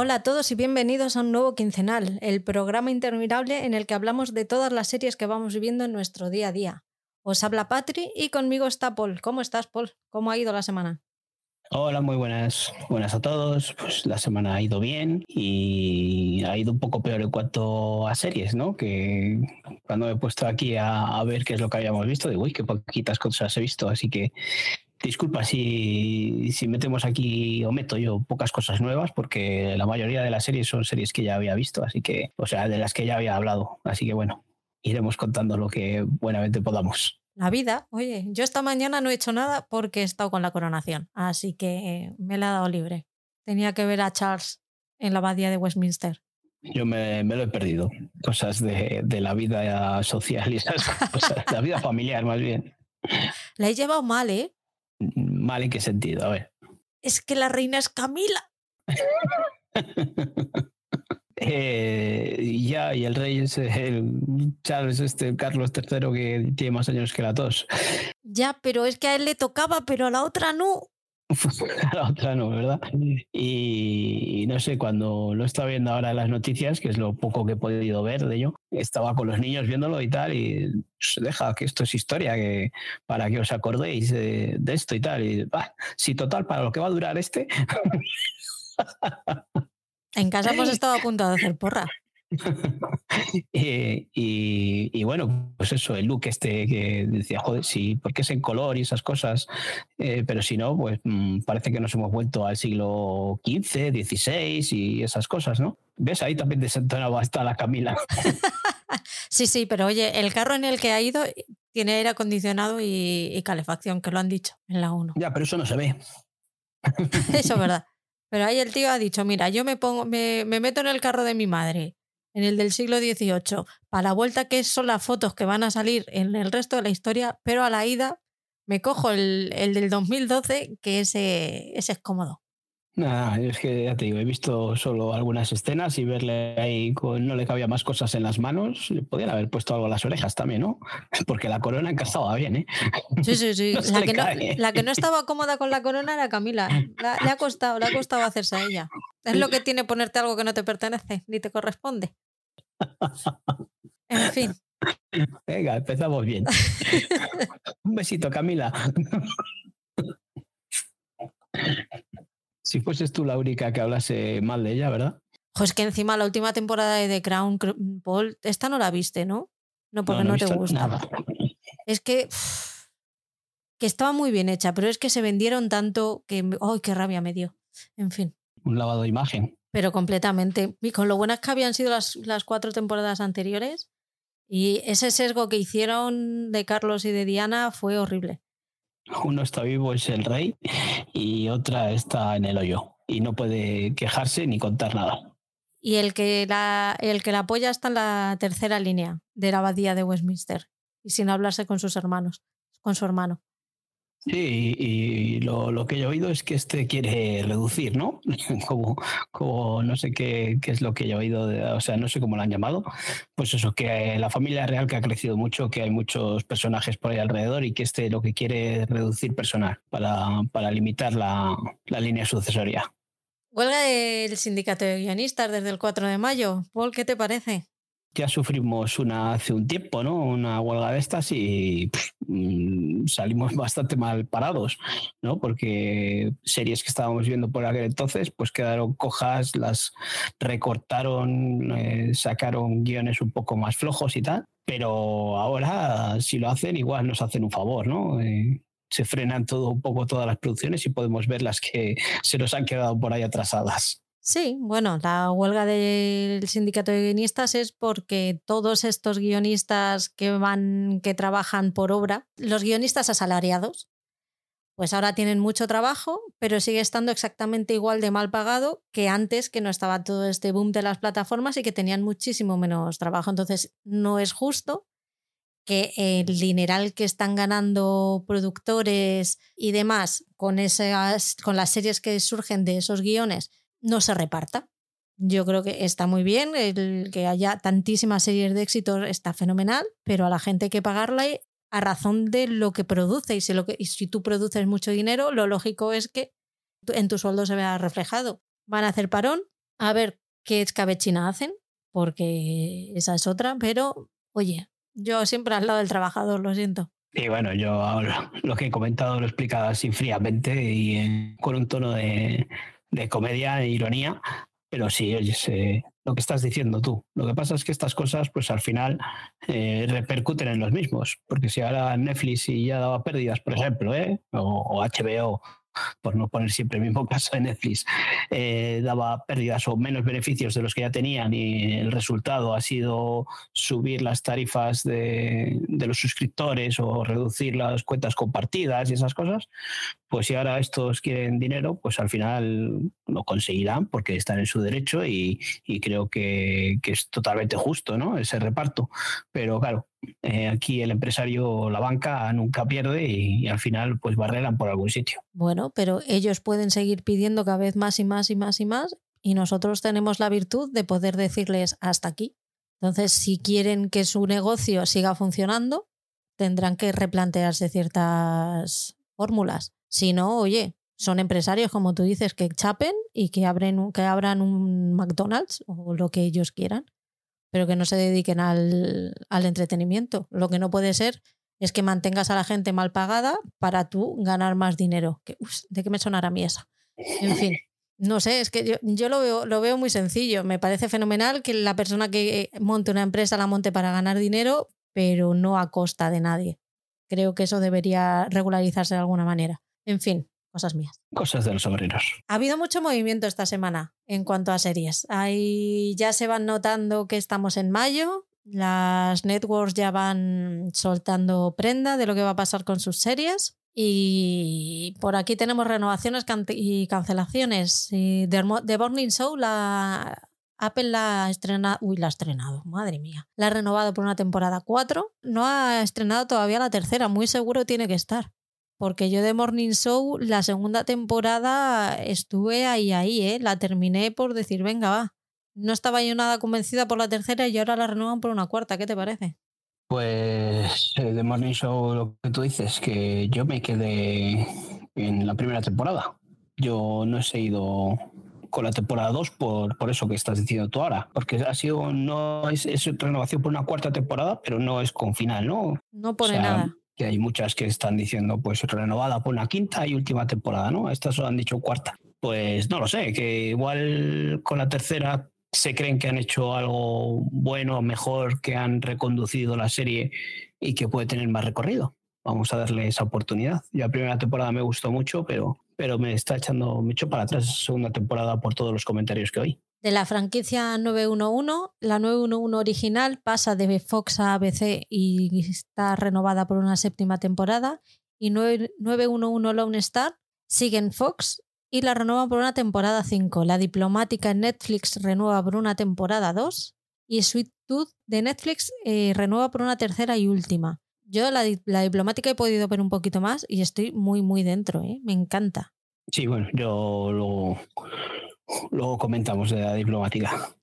Hola a todos y bienvenidos a un nuevo quincenal, el programa interminable en el que hablamos de todas las series que vamos viviendo en nuestro día a día. Os habla Patri y conmigo está Paul. ¿Cómo estás, Paul? ¿Cómo ha ido la semana? Hola, muy buenas, buenas a todos. Pues la semana ha ido bien y ha ido un poco peor en cuanto a series, ¿no? Que cuando me he puesto aquí a, a ver qué es lo que habíamos visto, digo, uy, qué poquitas cosas he visto, así que Disculpa si, si metemos aquí o meto yo pocas cosas nuevas, porque la mayoría de las series son series que ya había visto, así que, o sea, de las que ya había hablado. Así que bueno, iremos contando lo que buenamente podamos. La vida, oye, yo esta mañana no he hecho nada porque he estado con la coronación, así que me la he dado libre. Tenía que ver a Charles en la abadía de Westminster. Yo me, me lo he perdido. Cosas de, de, la vida social y esas cosas, la vida familiar más bien. La he llevado mal, ¿eh? ¿Mal en qué sentido? A ver. Es que la reina es Camila. eh, ya, y el rey es el Charles, este Carlos III, que tiene más años que la tos. Ya, pero es que a él le tocaba, pero a la otra no. la otra no, ¿verdad? Y, no sé, cuando lo estaba viendo ahora en las noticias, que es lo poco que he podido ver de ello, estaba con los niños viéndolo y tal, y pues, deja que esto es historia, que para que os acordéis de, esto y tal. Y bah, si total, para lo que va a durar este. en casa hemos estado a punto de hacer porra. Y, y, y, bueno, pues eso, el look este que decía, joder, sí, porque es en color y esas cosas, eh, pero si no, pues mmm, parece que nos hemos vuelto al siglo XV, XVI y esas cosas, ¿no? ¿Ves? Ahí también desentonaba hasta la Camila. sí, sí, pero oye, el carro en el que ha ido tiene aire acondicionado y, y calefacción, que lo han dicho en la 1. Ya, pero eso no se ve. eso es verdad. Pero ahí el tío ha dicho, mira, yo me pongo, me, me meto en el carro de mi madre en el del siglo XVIII, para la vuelta que son las fotos que van a salir en el resto de la historia, pero a la ida me cojo el, el del 2012, que ese, ese es cómodo. Nada, es que ya te digo, he visto solo algunas escenas y verle ahí con no le cabía más cosas en las manos, le podían haber puesto algo en las orejas también, ¿no? Porque la corona encajaba bien, ¿eh? Sí, sí, sí. No la, que no, la, que no, estaba cómoda con la corona era Camila. La, le ha costado, le ha costado hacerse a ella. Es lo que tiene ponerte algo que no te pertenece ni te corresponde. En fin. Venga, empezamos bien. Un besito, Camila. Si fueses tú la única que hablase mal de ella, ¿verdad? Pues que encima la última temporada de The Crown, Paul, esta no la viste, ¿no? No, porque no, no, no te gusta. Nada. Es que, que estaba muy bien hecha, pero es que se vendieron tanto que, ¡ay, qué rabia me dio! En fin. Un lavado de imagen. Pero completamente. Y con lo buenas que habían sido las, las cuatro temporadas anteriores, y ese sesgo que hicieron de Carlos y de Diana fue horrible. Uno está vivo, es el rey, y otra está en el hoyo. Y no puede quejarse ni contar nada. Y el que la, el que la apoya está en la tercera línea de la abadía de Westminster. Y sin hablarse con sus hermanos, con su hermano. Sí, y lo, lo, que he oído es que este quiere reducir, ¿no? Como, como no sé qué, qué, es lo que he oído, de, o sea, no sé cómo lo han llamado. Pues eso, que la familia real que ha crecido mucho, que hay muchos personajes por ahí alrededor y que este lo que quiere es reducir personal para, para limitar la, la línea sucesoria. Huelga del sindicato de guionistas desde el 4 de mayo. Paul, ¿qué te parece? Ya sufrimos una hace un tiempo, ¿no? Una huelga de estas y pff, salimos bastante mal parados, ¿no? Porque series que estábamos viendo por aquel entonces, pues quedaron cojas, las recortaron, eh, sacaron guiones un poco más flojos y tal. Pero ahora, si lo hacen, igual nos hacen un favor, ¿no? Eh, se frenan todo un poco todas las producciones y podemos ver las que se nos han quedado por ahí atrasadas. Sí, bueno, la huelga del sindicato de guionistas es porque todos estos guionistas que van, que trabajan por obra, los guionistas asalariados, pues ahora tienen mucho trabajo, pero sigue estando exactamente igual de mal pagado que antes, que no estaba todo este boom de las plataformas y que tenían muchísimo menos trabajo. Entonces, no es justo que el dineral que están ganando productores y demás con, esas, con las series que surgen de esos guiones no se reparta. Yo creo que está muy bien, el que haya tantísimas series de éxito está fenomenal, pero a la gente hay que pagarla a razón de lo que produce. Y si, lo que, si tú produces mucho dinero, lo lógico es que en tu sueldo se vea reflejado. Van a hacer parón A ver qué escabechina hacen, porque esa es otra, pero oye, yo siempre al lado del trabajador, lo siento. Y bueno, yo lo que he comentado lo he explicado así fríamente y con un tono de, de comedia e ironía, pero sí, oye, lo que estás diciendo tú. Lo que pasa es que estas cosas, pues al final eh, repercuten en los mismos, porque si ahora Netflix ya daba pérdidas, por ejemplo, ¿eh? o HBO por no poner siempre el mismo caso de Netflix, eh, daba pérdidas o menos beneficios de los que ya tenían y el resultado ha sido subir las tarifas de, de los suscriptores o reducir las cuentas compartidas y esas cosas, pues si ahora estos quieren dinero, pues al final lo conseguirán porque están en su derecho y, creo que, es totalmente justo ¿no? ese reparto. Pero claro, eh, aquí el empresario, la banca, nunca pierde y, y, al final pues barreran por algún sitio. Bueno, pero ellos pueden seguir pidiendo cada vez más y más y más y más y nosotros tenemos la virtud de poder decirles hasta aquí. Entonces, si quieren que su negocio siga funcionando, tendrán que replantearse ciertas fórmulas. Si no, oye, son empresarios, como tú dices, que chapen y que, abren, que abran un McDonald's o lo que ellos quieran pero que no se dediquen al, al entretenimiento. Lo que no puede ser es que mantengas a la gente mal pagada para tú ganar más dinero. Que, ¿De qué me sonará a mí esa? En fin, no sé, es que yo, yo, lo, veo, lo veo muy sencillo. Me parece fenomenal que la persona que monte una empresa la monte para ganar dinero, pero no a costa de nadie. Creo que eso debería regularizarse de alguna manera. En fin, cosas mías. Cosas de los obreros. Ha habido mucho movimiento esta semana en cuanto a series. Ahí ya se van notando que estamos en mayo. Las networks ya van soltando prenda de lo que va a pasar con sus series. Y por aquí tenemos renovaciones y cancelaciones. The Morning Show, la Apple la ha estrenado. Uy, la ha estrenado, madre mía. La ha renovado por una temporada 4. No ha estrenado todavía la tercera, muy seguro tiene que estar. Porque yo de Morning Show, la segunda temporada estuve ahí, ahí, ¿eh? La terminé por decir, venga, va. No estaba yo nada convencida por la tercera y ahora la renuevan por una cuarta. ¿Qué te parece? Pues eh, de Morning Show, lo que tú dices, que yo me quedé en la primera temporada. Yo no he seguido con la temporada 2 por, por eso que estás diciendo tú ahora. Porque ha sido, no es, es renovación por una cuarta temporada, pero no es con final, ¿no? No pone o sea, nada que hay muchas que están diciendo pues renovada por una quinta y última temporada, ¿no? Estas solo han dicho cuarta. Pues no lo sé, que igual con la tercera se creen que han hecho algo bueno, mejor, que han reconducido la serie y que puede tener más recorrido. Vamos a darle esa oportunidad. Ya la primera temporada me gustó mucho, pero, pero me está echando mucho para atrás segunda temporada por todos los comentarios que oí. De la franquicia 911, la 911 original pasa de Fox a ABC y está renovada por una séptima temporada. Y 911 Lone Star sigue en Fox y la renueva por una temporada 5. La diplomática en Netflix renueva por una temporada 2 y Sweet Tooth de Netflix eh, renueva por una tercera y última. Yo la, la, diplomática he podido ver un poquito más y estoy muy, muy dentro. ¿eh? Me encanta. Sí, bueno, yo lo, Luego comentamos de la diplomática.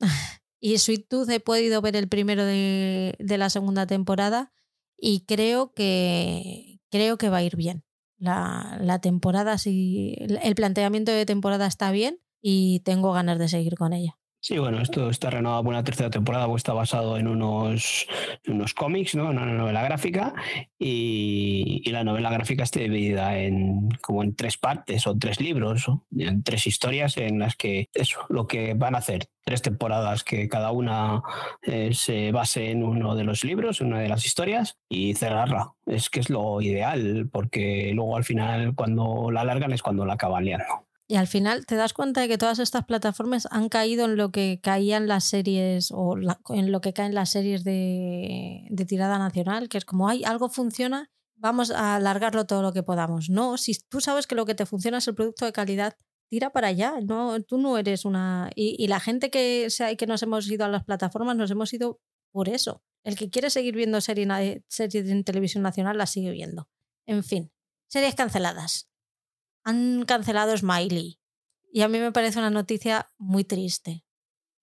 y Sweet Tooth he podido ver el primero de, de, la segunda temporada y creo que creo que va a ir bien. La, la temporada sí, el planteamiento de temporada está bien y tengo ganas de seguir con ella. Sí, bueno, esto está renovado por una tercera temporada, pues está basado en unos, unos cómics, ¿no? En una novela gráfica. Y, y, la novela gráfica está dividida en como en tres partes o tres libros, ¿no? en tres historias en las que eso, lo que van a hacer, tres temporadas que cada una eh, se base en uno de los libros, una de las historias, y cerrarla. Es que es lo ideal, porque luego al final cuando la alargan es cuando la acaban liando. Y al final te das cuenta de que todas estas plataformas han caído en lo que caían las series o en lo que caen las series de, de, tirada nacional, que es como, ay, algo funciona, vamos a alargarlo todo lo que podamos. No, si tú sabes que lo que te funciona es el producto de calidad, tira para allá. No, tú no eres una... Y, la gente que, que nos hemos ido a las plataformas nos hemos ido por eso. El que quiere seguir viendo series serie en televisión nacional la sigue viendo. En fin, series canceladas han cancelado Smiley. Y a mí me parece una noticia muy triste.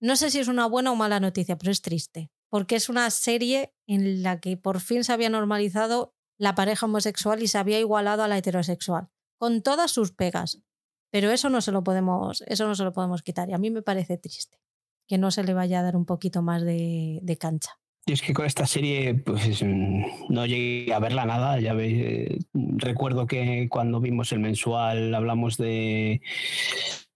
No sé si es una buena o mala noticia, pero es triste. Porque es una serie en la que por fin se había normalizado la pareja homosexual y se había igualado a la heterosexual. Con todas sus pegas. Pero eso no se lo podemos, eso no se lo podemos quitar. Y a mí me parece triste que no se le vaya a dar un poquito más de, de cancha. Y es que con esta serie pues no llegué a verla nada. Ya veis, recuerdo que cuando vimos el mensual hablamos de,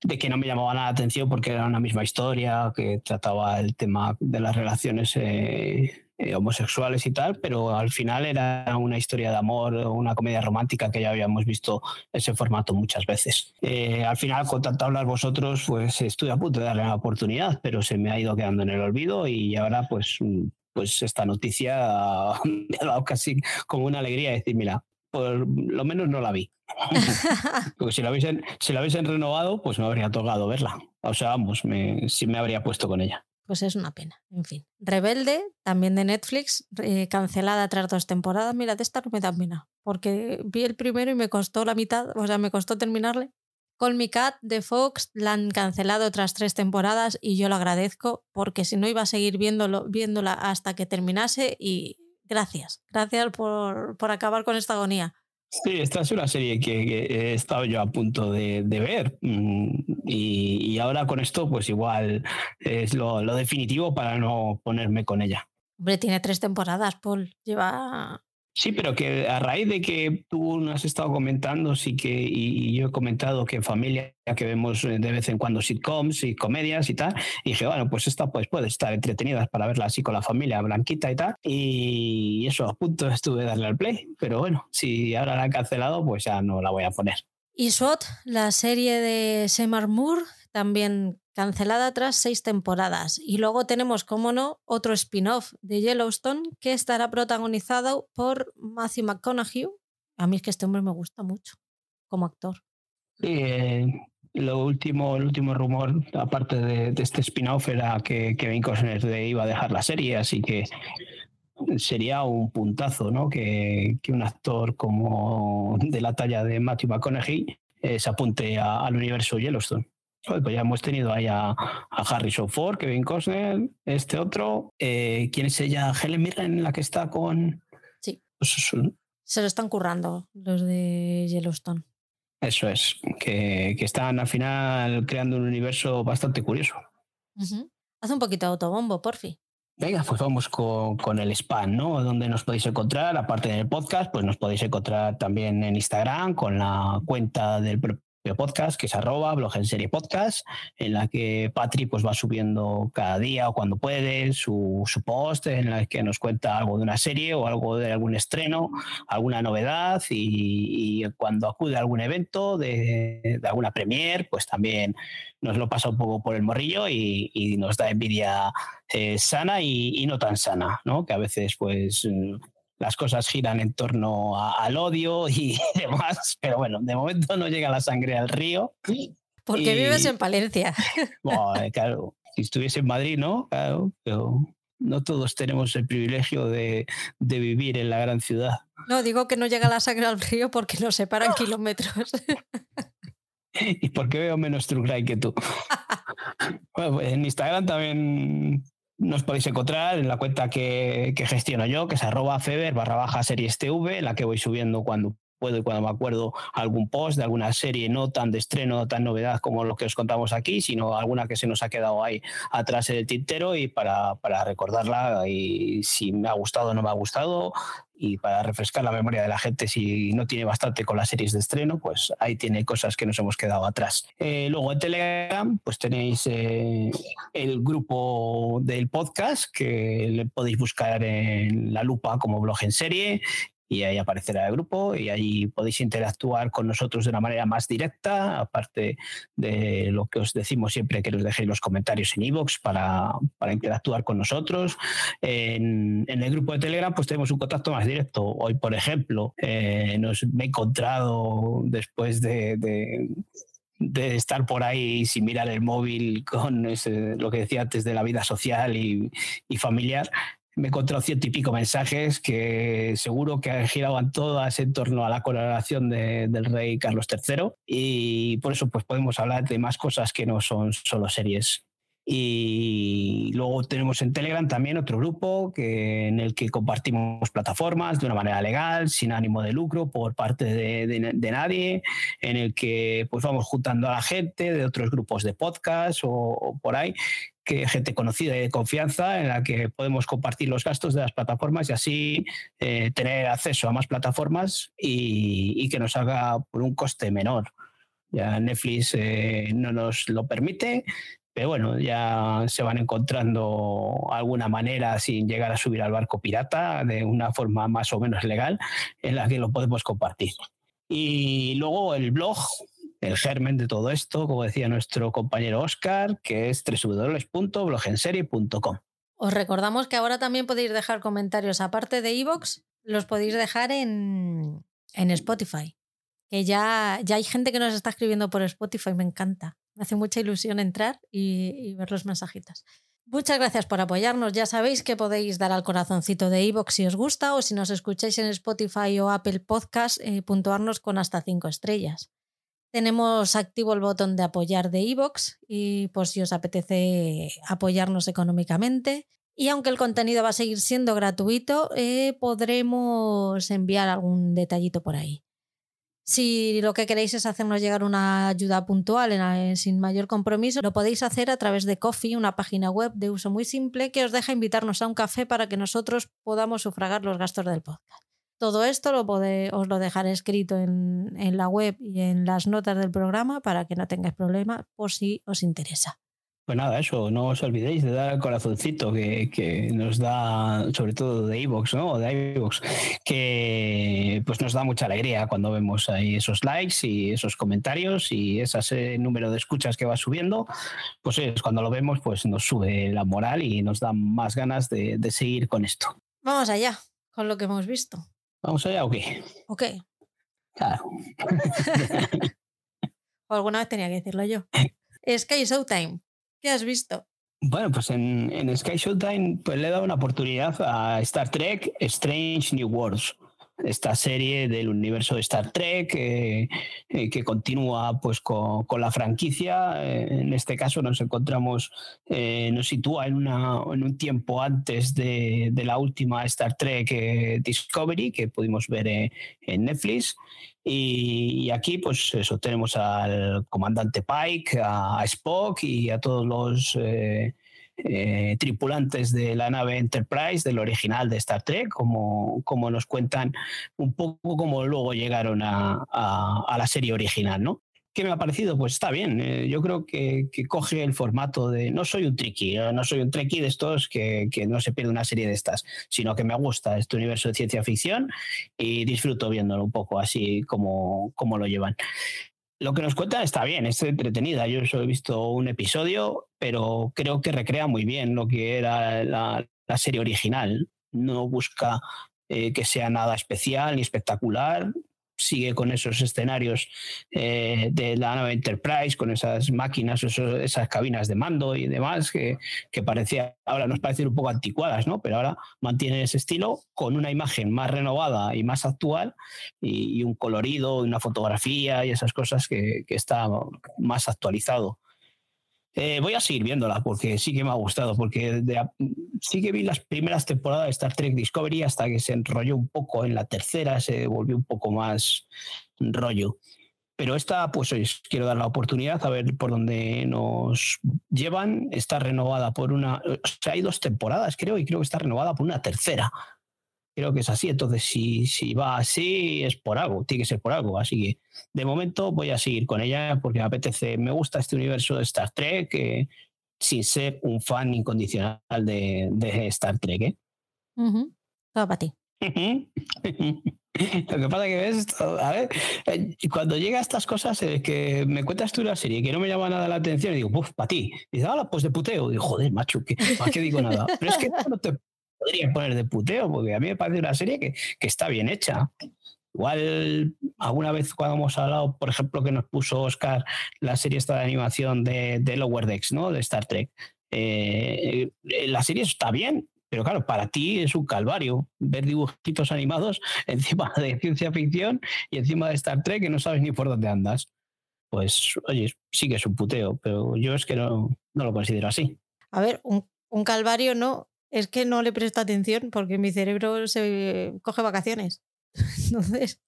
de que no me llamaba nada la atención porque era una misma historia, que trataba el tema de las relaciones eh, eh, homosexuales y tal, pero al final era una historia de amor, una comedia romántica que ya habíamos visto ese formato muchas veces. Eh, al final, con tanto hablar vosotros, pues estuve a punto de darle una oportunidad, pero se me ha ido quedando en el olvido y ahora pues pues esta noticia me ha dado casi como una alegría decir, mira, por lo menos no la vi. Porque si la hubiesen, si la hubiesen renovado, pues me habría tocado verla. O sea, vamos, me, sí me habría puesto con ella. Pues es una pena, en fin. Rebelde, también de Netflix, eh, cancelada tras dos temporadas. Mira, de esta no me da pena, porque vi el primero y me costó la mitad, o sea, me costó terminarle. Call Me Cat de Fox la han cancelado tras tres temporadas y yo lo agradezco porque si no iba a seguir viéndolo, viéndola hasta que terminase y gracias, gracias por, por acabar con esta agonía. Sí, esta es una serie que, he estado yo a punto de, ver mm, y, y, ahora con esto pues igual es lo, lo definitivo para no ponerme con ella. Hombre, tiene tres temporadas, Paul. Lleva Sí, pero que a raíz de que tú nos has estado comentando, sí que, y, yo he comentado que en familia que vemos eh, de vez en cuando sitcoms y comedias y tal, y dije, bueno, pues esta pues puede estar entretenida para verla así con la familia blanquita y tal, y eso a punto estuve de darle al play, pero bueno, si ahora la han cancelado, pues ya no la voy a poner. Y SWAT, la serie de Semar Moore, también cancelada tras seis temporadas. Y luego tenemos, como no, otro spin-off de Yellowstone que estará protagonizado por Matthew McConaughey. A mí es que este hombre me gusta mucho como actor. Sí, eh, lo último, el último rumor, aparte de, este spin-off, era que Kevin Costner iba a dejar la serie, así que sería un puntazo, ¿no? Que, un actor como de la talla de Matthew McConaughey eh, se apunte al universo Yellowstone pues ya hemos tenido ahí a, Harrison Ford, Kevin Costner, este otro. Eh, ¿Quién es ella? Helen Mirren, la que está con. Sí. Pues Se lo están currando los de Yellowstone. Eso es, que, están al final creando un universo bastante curioso. Haz un poquito de autobombo, porfi. Venga, pues vamos con, con, el spam, ¿no? Donde nos podéis encontrar, aparte del podcast, pues nos podéis encontrar también en Instagram con la cuenta del podcast, que es arroba blog en serie podcast, en la que Patri pues va subiendo cada día o cuando puede su, su, post en la que nos cuenta algo de una serie o algo de algún estreno, alguna novedad y, cuando acude a algún evento de, de, alguna premier, pues también nos lo pasa un poco por el morrillo y, nos da envidia eh, sana y, y, no tan sana, ¿no? Que a veces pues las cosas giran en torno al odio y demás, pero bueno, de momento no llega la sangre al río. Porque vives en Palencia. claro, si estuviese en Madrid, ¿no? Claro, pero no todos tenemos el privilegio de, vivir en la gran ciudad. No, digo que no llega la sangre al río porque nos separan kilómetros. y porque veo menos true que tú. bueno, pues en Instagram también nos podéis encontrar en la cuenta que, gestiono yo, que es arroba feber barra baja series TV, la que voy subiendo cuando puedo y cuando me acuerdo algún post de alguna serie no tan de estreno, no tan novedad como lo que os contamos aquí, sino alguna que se nos ha quedado ahí atrás en el tintero y para, para recordarla y si me ha gustado o no me ha gustado, y para refrescar la memoria de la gente si no tiene bastante con las series de estreno, pues ahí tiene cosas que nos hemos quedado atrás. Eh, luego en Telegram, pues tenéis eh, el grupo del podcast que le podéis buscar en la lupa como blog en serie y ahí aparecerá el grupo y ahí podéis interactuar con nosotros de una manera más directa, aparte de lo que os decimos siempre que os dejéis los comentarios en iVoox para, para, interactuar con nosotros. En, el grupo de Telegram pues tenemos un contacto más directo. Hoy, por ejemplo, eh, nos me he encontrado después de, de estar por ahí sin mirar el móvil con lo que decía antes de la vida social y familiar, me he encontrado ciento y pico mensajes que seguro que giraban todas en torno a la coronación del rey Carlos III y por eso pues podemos hablar de más cosas que no son solo series. Y luego tenemos en Telegram también otro grupo que, en el que compartimos plataformas de una manera legal, sin ánimo de lucro por parte de, nadie, en el que pues vamos juntando a la gente de otros grupos de podcast o, por ahí que gente conocida y de confianza en la que podemos compartir los gastos de las plataformas y así eh, tener acceso a más plataformas y, que nos haga por un coste menor. Ya Netflix eh, no nos lo permite, pero bueno, ya se van encontrando alguna manera sin llegar a subir al barco pirata de una forma más o menos legal en la que lo podemos compartir. Y luego el blog, el germen de todo esto, como decía nuestro compañero Oscar, que es www.blogenserie.com. Os recordamos que ahora también podéis dejar comentarios, aparte de iVoox, los podéis dejar en, en Spotify. Que ya, ya hay gente que nos está escribiendo por Spotify, me encanta. Me hace mucha ilusión entrar y, ver los mensajitos. Muchas gracias por apoyarnos. Ya sabéis que podéis dar al corazoncito de iVoox si os gusta o si nos escucháis en Spotify o Apple Podcast, eh, puntuarnos con hasta cinco estrellas. Tenemos activo el botón de apoyar de iVoox y por si os apetece apoyarnos económicamente. Y aunque el contenido va a seguir siendo gratuito, eh, podremos enviar algún detallito por ahí. Si lo que queréis es hacernos llegar una ayuda puntual sin mayor compromiso, lo podéis hacer a través de Coffee, una página web de uso muy simple que os deja invitarnos a un café para que nosotros podamos sufragar los gastos del podcast. Todo esto lo os lo dejaré escrito en, en la web y en las notas del programa para que no tengáis problemas por si os interesa. Pues nada, eso, no os olvidéis de dar al corazoncito que, nos da, sobre todo de iVoox, ¿no? De iVoox, que pues nos da mucha alegría cuando vemos ahí esos likes y esos comentarios y ese número de escuchas que va subiendo, pues es cuando lo vemos, pues nos sube la moral y nos da más ganas de, de seguir con esto. Vamos allá, con lo que hemos visto. ¿Vamos allá o qué? Ok. Claro. o alguna vez tenía que decirlo yo. Sky Showtime. ¿Qué has visto? Bueno, pues en, Sky Showtime pues le he dado una oportunidad a Star Trek Strange New Worlds esta serie del universo de Star Trek eh, que continúa pues con, la franquicia. Eh, en este caso nos encontramos, eh, nos sitúa en, una, en, un tiempo antes de, la última Star Trek Discovery que pudimos ver en Netflix. Y, aquí, pues eso, tenemos al comandante Pike, a, Spock y a todos los eh, tripulantes de la nave Enterprise, del original de Star Trek, como, como nos cuentan un poco como luego llegaron a, la serie original, ¿no? ¿Qué me ha parecido? Pues está bien. Eh, yo creo que, coge el formato de. No soy un tricky, no soy un tricky de estos que, no se pierde una serie de estas, sino que me gusta este universo de ciencia ficción y disfruto viéndolo un poco así como, como lo llevan lo que nos cuentan está bien, es entretenida. Yo solo he visto un episodio, pero creo que recrea muy bien lo que era la, serie original. No busca eh, que sea nada especial ni espectacular sigue con esos escenarios eh, de la nave Enterprise, con esas máquinas, esas cabinas de mando y demás, que, que, parecía, ahora nos parecen un poco anticuadas, ¿no? Pero ahora mantiene ese estilo con una imagen más renovada y más actual y, un colorido, una fotografía y esas cosas que, que está más actualizado. Eh, voy a seguir viéndola porque sí que me ha gustado, porque sí que vi las primeras temporadas de Star Trek Discovery hasta que se enrolló un poco en la tercera, se volvió un poco más rollo. Pero esta, pues hoy quiero dar la oportunidad a ver por dónde nos llevan. Está renovada por una. O sea, hay dos temporadas, creo, y creo que está renovada por una tercera. Creo que es así. Entonces, si, si va así, es por algo, tiene que ser por algo. Así que de momento voy a seguir con ella porque me apetece, me gusta este universo de Star Trek, eh, sin ser un fan incondicional de, Star Trek. ¿eh? Todo para ti. Lo que pasa que ves, a ver, eh, cuando llega a estas cosas, eh, que me cuentas tú la serie que no me llama nada la atención, y digo, uff, para ti. Y dice, ah, pues de puteo. Y digo, joder, macho, ¿qué, ¿para qué digo nada? Pero es que no te podría poner de puteo, porque a mí me parece una serie que, que está bien hecha. Igual alguna vez cuando hemos hablado, por ejemplo, que nos puso Oscar la serie esta de animación de, de Lower Decks, ¿no? De Star Trek. Eh, eh, la serie está bien, pero claro, para ti es un calvario ver dibujitos animados encima de ciencia ficción y encima de Star Trek que no sabes ni por dónde andas. Pues, oye, sí que es un puteo, pero yo es que no, no lo considero así. A ver, un un calvario no, es que no le presto atención porque mi cerebro se coge vacaciones. Entonces.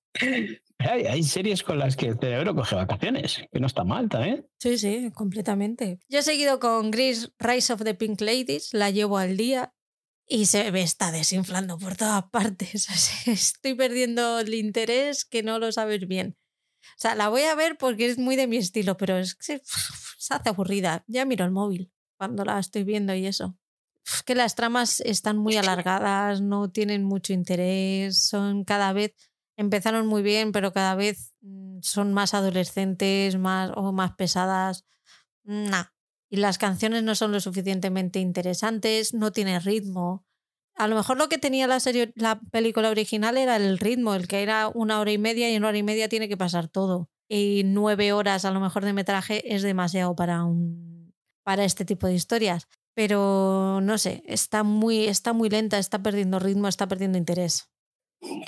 Hay, hay, series con las que el cerebro coge vacaciones, que no está mal también. Sí, sí, completamente. Yo he seguido con Gris Rise of the Pink Ladies, la llevo al día y se me está desinflando por todas partes. Estoy perdiendo el interés que no lo sabes bien. O sea, la voy a ver porque es muy de mi estilo, pero es que se hace aburrida. Ya miro el móvil cuando la estoy viendo y eso. Que las tramas están muy alargadas, no tienen mucho interés, son cada vez empezaron muy bien, pero cada vez mm, son más adolescentes, más o más pesadas. Nah, y las canciones no son lo suficientemente interesantes, no tiene ritmo. A lo mejor lo que tenía la serie, la película original era el ritmo, el que era una hora y media y en una hora y media tiene que pasar todo. Y nueve horas a lo mejor de metraje es demasiado para un para este tipo de historias. Pero no sé, está muy, está muy lenta, está perdiendo ritmo, está perdiendo interés.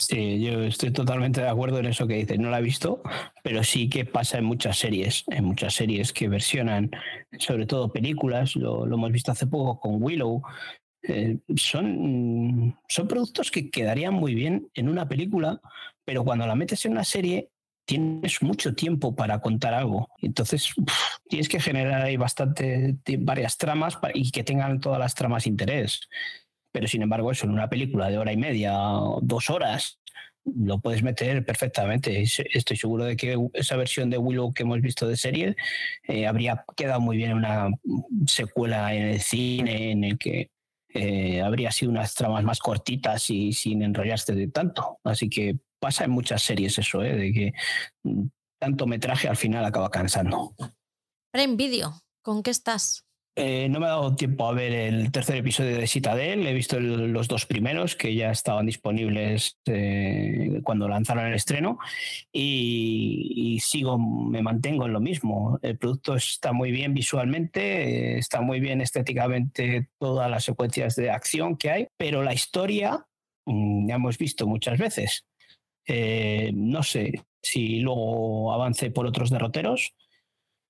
Sí, yo estoy totalmente de acuerdo en eso que dices. No la he visto, pero sí que pasa en muchas series, en muchas series que versionan, sobre todo películas. Lo, hemos visto hace poco con Willow. Eh, son, son productos que quedarían muy bien en una película, pero cuando la metes en una serie tienes mucho tiempo para contar algo. Entonces tienes que generar ahí bastante varias tramas y que tengan todas las tramas interés. Pero sin embargo, eso en una película de hora y media, dos horas, lo puedes meter perfectamente. Estoy seguro de que esa versión de Willow que hemos visto de serie eh, habría quedado muy bien en una secuela en el cine, en el que eh, habría sido unas tramas más cortitas y sin enrollarse de tanto. Así que pasa en muchas series eso, ¿eh? de que mm, tanto metraje al final acaba cansando. en Video, ¿con qué estás? Eh, no me ha dado tiempo a ver el tercer episodio de Citadel. He visto los dos primeros que ya estaban disponibles eh, cuando lanzaron el estreno y, sigo, me mantengo en lo mismo. El producto está muy bien visualmente, está muy bien estéticamente todas las secuencias de acción que hay, pero la historia mm, ya hemos visto muchas veces. Eh, no sé si luego avance por otros derroteros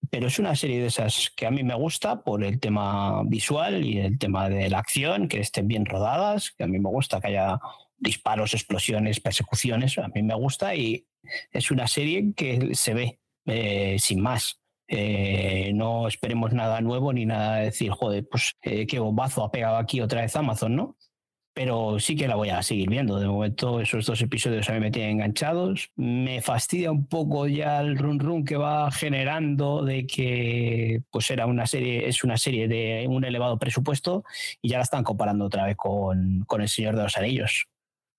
pero es una serie de esas que a mí me gusta por el tema visual y el tema de la acción, que estén bien rodadas, que a mí me gusta que haya disparos, explosiones, persecuciones, a mí me gusta y es una serie que se ve eh, sin más. Eh, no esperemos nada nuevo ni nada de decir, joder, pues qué bombazo ha pegado aquí otra vez Amazon, ¿no? Pero sí que la voy a seguir viendo. De momento, esos dos episodios a mí me tienen enganchados. Me fastidia un poco ya el run run que va generando de que pues era una serie, es una serie de un elevado presupuesto y ya la están comparando otra vez con, con El Señor de los Anillos,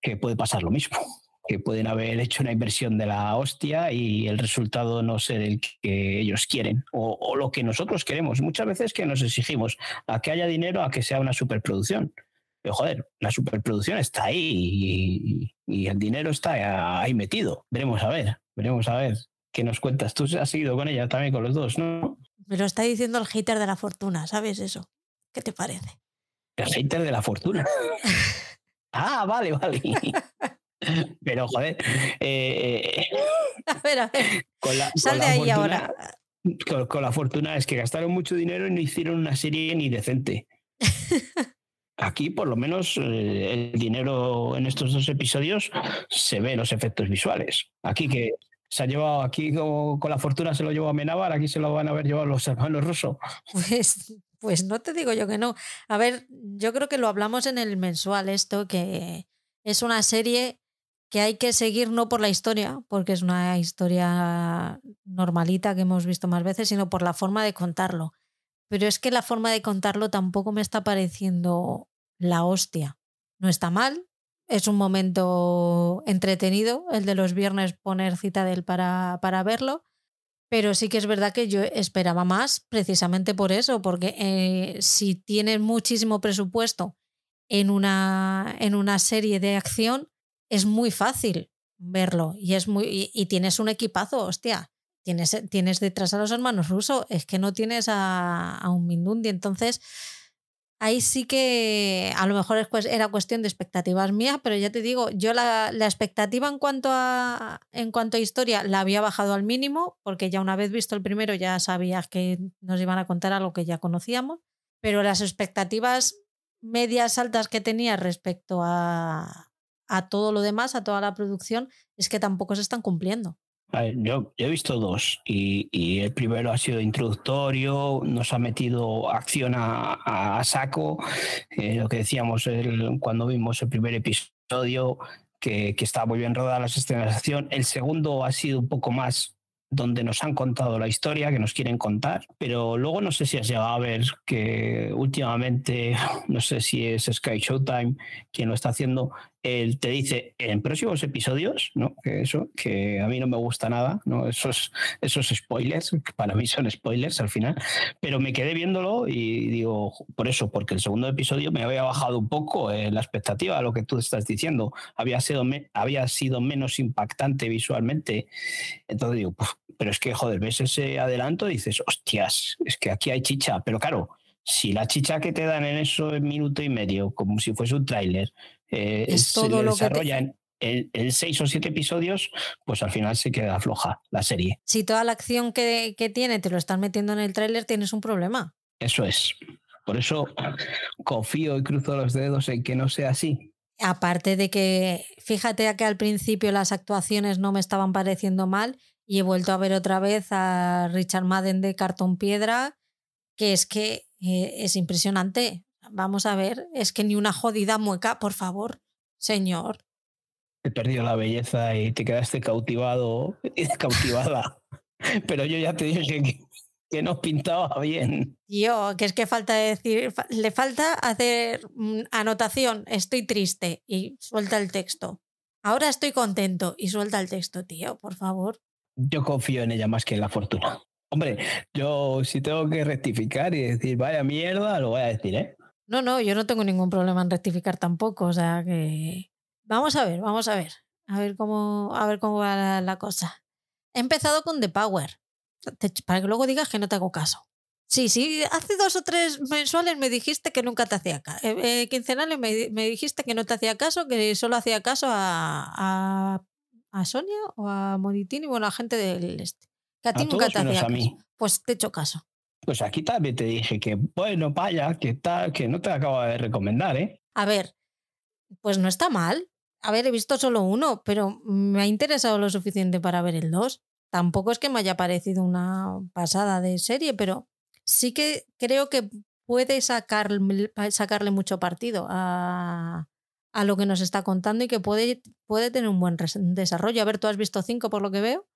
que puede pasar lo mismo que pueden haber hecho una inversión de la hostia y el resultado no ser el que ellos quieren o, o, lo que nosotros queremos. Muchas veces que nos exigimos a que haya dinero, a que sea una superproducción. Pero joder, la superproducción está ahí y, el dinero está ahí metido. Veremos a ver, veremos a ver qué nos cuentas. Tú has seguido con ella también, con los dos, ¿no? Me lo está diciendo el hater de la fortuna, ¿sabes eso? ¿Qué te parece? El hater de la fortuna. ah, vale, vale. Pero joder. Eh, a ver, a ver. Sal de ahí ahora. Con, con la fortuna es que gastaron mucho dinero y no hicieron una serie ni decente. Aquí, por lo menos, eh, el dinero en estos dos episodios se ve los efectos visuales. Aquí que se ha llevado, aquí con, la fortuna se lo llevó a Menabar, aquí se lo van a haber llevado los hermanos rusos. Pues, pues no te digo yo que no. A ver, yo creo que lo hablamos en el mensual esto, que es una serie que hay que seguir no por la historia, porque es una historia normalita que hemos visto más veces, sino por la forma de contarlo. Pero es que la forma de contarlo tampoco me está pareciendo la hostia. No está mal, es un momento entretenido el de los viernes poner cita de para, para verlo, pero sí que es verdad que yo esperaba más precisamente por eso, porque eh, si tienes muchísimo presupuesto en una, en una serie de acción, es muy fácil verlo y, es muy, y, tienes un equipazo, hostia. Tienes, tienes detrás a los hermanos rusos, es que no tienes a, a un Mindundi, entonces ahí sí que a lo mejor era cuestión de expectativas mías, pero ya te digo, yo la, expectativa en cuanto, a, en cuanto a historia la había bajado al mínimo, porque ya una vez visto el primero ya sabías que nos iban a contar algo que ya conocíamos. pero las expectativas medias altas que tenía respecto a, a todo lo demás, a toda la producción, es que tampoco se están cumpliendo. Yo, he visto dos y, el primero ha sido introductorio, nos ha metido acción a, saco, eh, lo que decíamos cuando vimos el primer episodio, que, estaba muy bien rodada la escenas El segundo ha sido un poco más donde nos han contado la historia que nos quieren contar, pero luego no sé si has llegado a ver que últimamente, no sé si es Sky Showtime quien lo está haciendo, él te dice en próximos episodios, ¿no? Que eso, que a mí no me gusta nada, ¿no? Esos, esos spoilers, que para mí son spoilers al final, pero me quedé viéndolo y digo, por eso, porque el segundo episodio me había bajado un poco eh, la expectativa a lo que tú estás diciendo, había sido, había sido menos impactante visualmente, entonces digo, pero es que, joder, ves ese adelanto y dices, hostias, es que aquí hay chicha, pero claro, si la chicha que te dan en eso en minuto y medio, como si fuese un tráiler, eh, es todo se lo desarrolla en, seis o siete episodios, pues al final se queda floja la serie. Si toda la acción que, tiene te lo están metiendo en el tráiler, tienes un problema. Eso es. Por eso confío y cruzo los dedos en que no sea así. Aparte de que, fíjate que al principio las actuaciones no me estaban pareciendo mal y he vuelto a ver otra vez a Richard Madden de Cartón Piedra, que es que eh, es impresionante. Vamos a ver, es que ni una jodida mueca, por favor, señor. Te perdió la belleza y te quedaste cautivado, cautivada. Pero yo ya te dije que, que no pintaba bien. Yo, que es que falta decir, le falta hacer mm, anotación, estoy triste y suelta el texto. Ahora estoy contento y suelta el texto, tío, por favor. Yo confío en ella más que en la fortuna. Hombre, yo si tengo que rectificar y decir vaya mierda, lo voy a decir, ¿eh? No, no, yo no tengo ningún problema en rectificar tampoco, o sea que vamos a ver, vamos a ver, a ver cómo, a ver cómo va la, cosa. He empezado con The Power, para que luego digas que no te hago caso. Sí, sí, hace dos o tres mensuales me dijiste que nunca te hacía caso. Eh, eh, quincenales me, me, dijiste que no te hacía caso, que solo hacía caso a, a, Sonia o a Monitini, bueno, a gente del este. Que a ti nunca te hacía caso. Pues te he hecho caso. Pues aquí también te dije que, bueno, vaya, que tal, que no te acabo de recomendar, ¿eh? A ver, pues no está mal. A ver, he visto solo uno, pero me ha interesado lo suficiente para ver el dos. Tampoco es que me haya parecido una pasada de serie, pero sí que creo que puede sacarle, sacarle mucho partido a, a lo que nos está contando y que puede, puede tener un buen desarrollo. A ver, tú has visto cinco por lo que veo.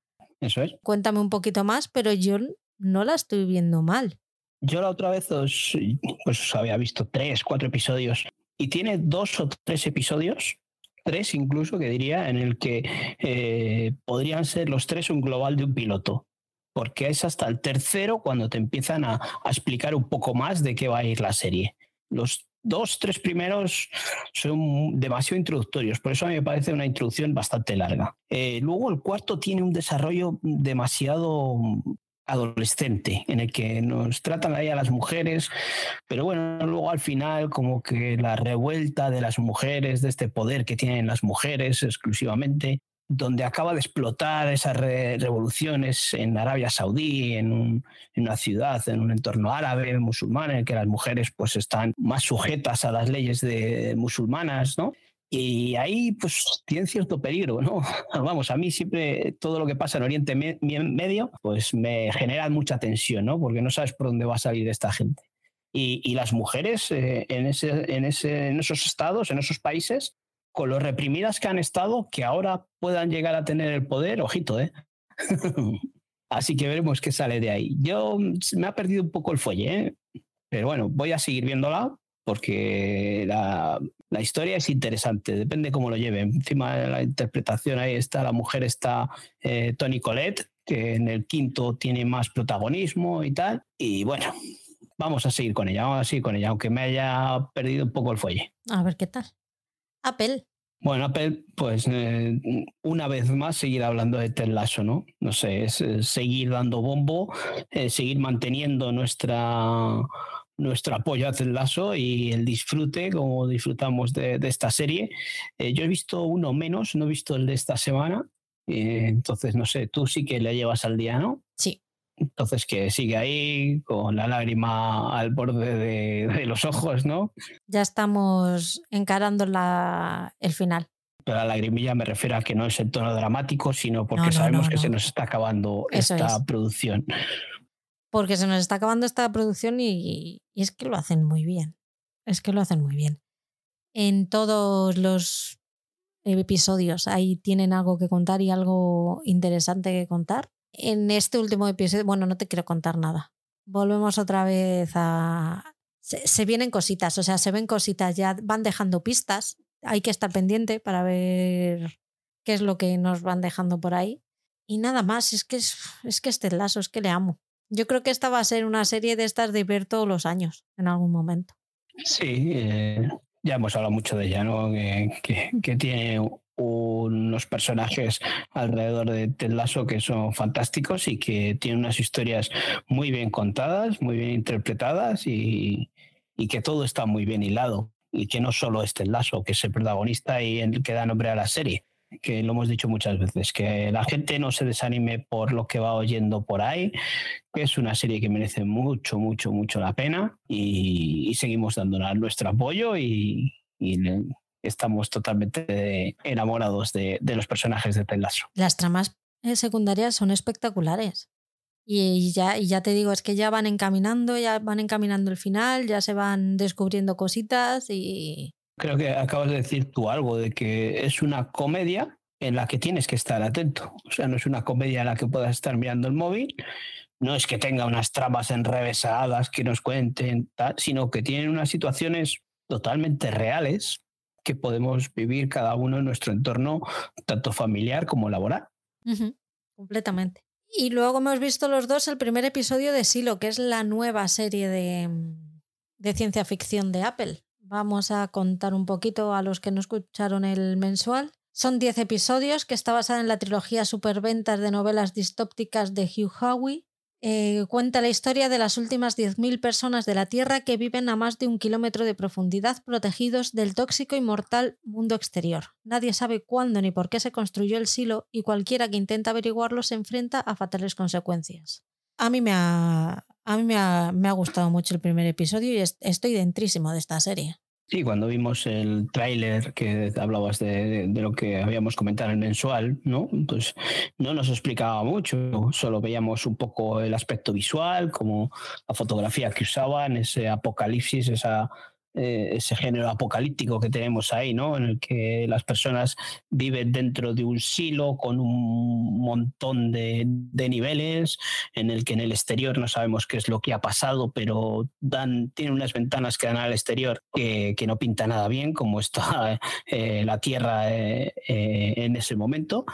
Eso es. Cuéntame un poquito más, pero yo no la estoy viendo mal. Yo la otra vez os, pues, había visto tres, cuatro episodios y tiene dos o tres episodios, tres incluso que diría, en el que eh, podrían ser los tres un global de un piloto. Porque es hasta el tercero cuando te empiezan a, explicar un poco más de qué va a ir la serie. Los dos, tres primeros son demasiado introductorios, por eso a mí me parece una introducción bastante larga. Eh, luego el cuarto tiene un desarrollo demasiado adolescente en el que nos tratan ahí a las mujeres, pero bueno, luego al final como que la revuelta de las mujeres, de este poder que tienen las mujeres exclusivamente, donde acaba de explotar esas revoluciones en Arabia Saudí, en, una ciudad, en un entorno árabe, musulmán, en el que las mujeres pues están más sujetas a las leyes de musulmanas, ¿no? Y ahí pues tiene cierto peligro, ¿no? Vamos, a mí siempre todo lo que pasa en Oriente Medio pues me genera mucha tensión, ¿no? Porque no sabes por dónde va a salir esta gente. Y, las mujeres eh, en, ese, en, ese, en esos estados, en esos países, con lo reprimidas que han estado, que ahora puedan llegar a tener el poder, ojito, ¿eh? Así que veremos qué sale de ahí. Yo mm, me ha perdido un poco el fuelle, ¿eh? pero bueno, voy a seguir viéndola porque la, historia es interesante, depende cómo lo lleven. Encima de la interpretación ahí está, la mujer está eh, Tony Colette, que en el quinto tiene más protagonismo y tal. Y bueno, vamos a seguir con ella, vamos a seguir con ella, aunque me haya perdido un poco el fuelle. A ver qué tal. Apple. Bueno, Apple, pues eh, una vez más seguir hablando de Ted ¿no? No sé, es, seguir dando bombo, eh, seguir manteniendo nuestra nuestro apoyo a Ted y el disfrute, como disfrutamos de, esta serie. Eh, yo he visto uno menos, no he visto el de esta semana, entonces no sé, tú sí que le llevas al día, ¿no? Sí, Entonces que sigue ahí con la lágrima al borde de, los ojos, ¿no? Ya estamos encarando la, el final. Pero la lagrimilla me refiero a que no es el tono dramático, sino porque sabemos que se nos está acabando esta producción. Porque se nos está acabando esta producción y, es que lo hacen muy bien. Es que lo hacen muy bien. En todos los episodios ahí tienen algo que contar y algo interesante que contar en este último episodio, bueno, no te quiero contar nada. Volvemos otra vez a... Se, vienen cositas, o sea, se ven cositas, ya van dejando pistas. Hay que estar pendiente para ver qué es lo que nos van dejando por ahí. Y nada más, es que es, es que este lazo, es que le amo. Yo creo que esta va a ser una serie de estas de ver todos los años, en algún momento. Sí, eh, ya hemos hablado mucho de ella, ¿no? que, que tiene unos personajes alrededor de Ted Lasso que son fantásticos y que tienen unas historias muy bien contadas, muy bien interpretadas y, que todo está muy bien hilado y que no solo es Ted Lasso, que es el protagonista y el que da nombre a la serie que lo hemos dicho muchas veces, que la gente no se desanime por lo que va oyendo por ahí, que es una serie que merece mucho, mucho, mucho la pena y, seguimos dando nuestro apoyo y, y estamos totalmente enamorados de, los personajes de Ted Las tramas eh, secundarias son espectaculares. Y ya, y ya te digo, es que ya van encaminando, ya van encaminando el final, ya se van descubriendo cositas y... Creo que acabas de decir tú algo de que es una comedia en la que tienes que estar atento. O sea, no es una comedia en la que puedas estar mirando el móvil, no es que tenga unas tramas enrevesadas que nos cuenten, sino que tienen unas situaciones totalmente reales que podemos vivir cada uno en nuestro entorno, tanto familiar como laboral. Completamente. Y luego hemos visto los dos el primer episodio de Silo, que es la nueva serie de, de ciencia ficción de Apple. Vamos a contar un poquito a los que no escucharon el mensual. Son 10 episodios que está basada en la trilogía Superventas de novelas distópticas de Hugh Howey eh, cuenta la historia de las últimas 10.000 personas de la Tierra que viven a más de un kilómetro de profundidad protegidos del tóxico y mortal mundo exterior. Nadie sabe cuándo ni por qué se construyó el silo y cualquiera que intenta averiguarlo se enfrenta a fatales consecuencias. A mí me ha, a mí me ha, me ha gustado mucho el primer episodio y estoy dentrísimo de esta serie. Sí, cuando vimos el tráiler que hablabas de, lo que habíamos comentado en el mensual, ¿no? Pues no nos explicaba mucho, solo veíamos un poco el aspecto visual, como la fotografía que usaban, ese apocalipsis, esa eh, ese género apocalíptico que tenemos ahí, ¿no? En el que las personas viven dentro de un silo con un montón de, niveles, en el que en el exterior no sabemos qué es lo que ha pasado, pero dan, tiene unas ventanas que dan al exterior que, no pinta nada bien, como está eh, la Tierra eh, en ese momento.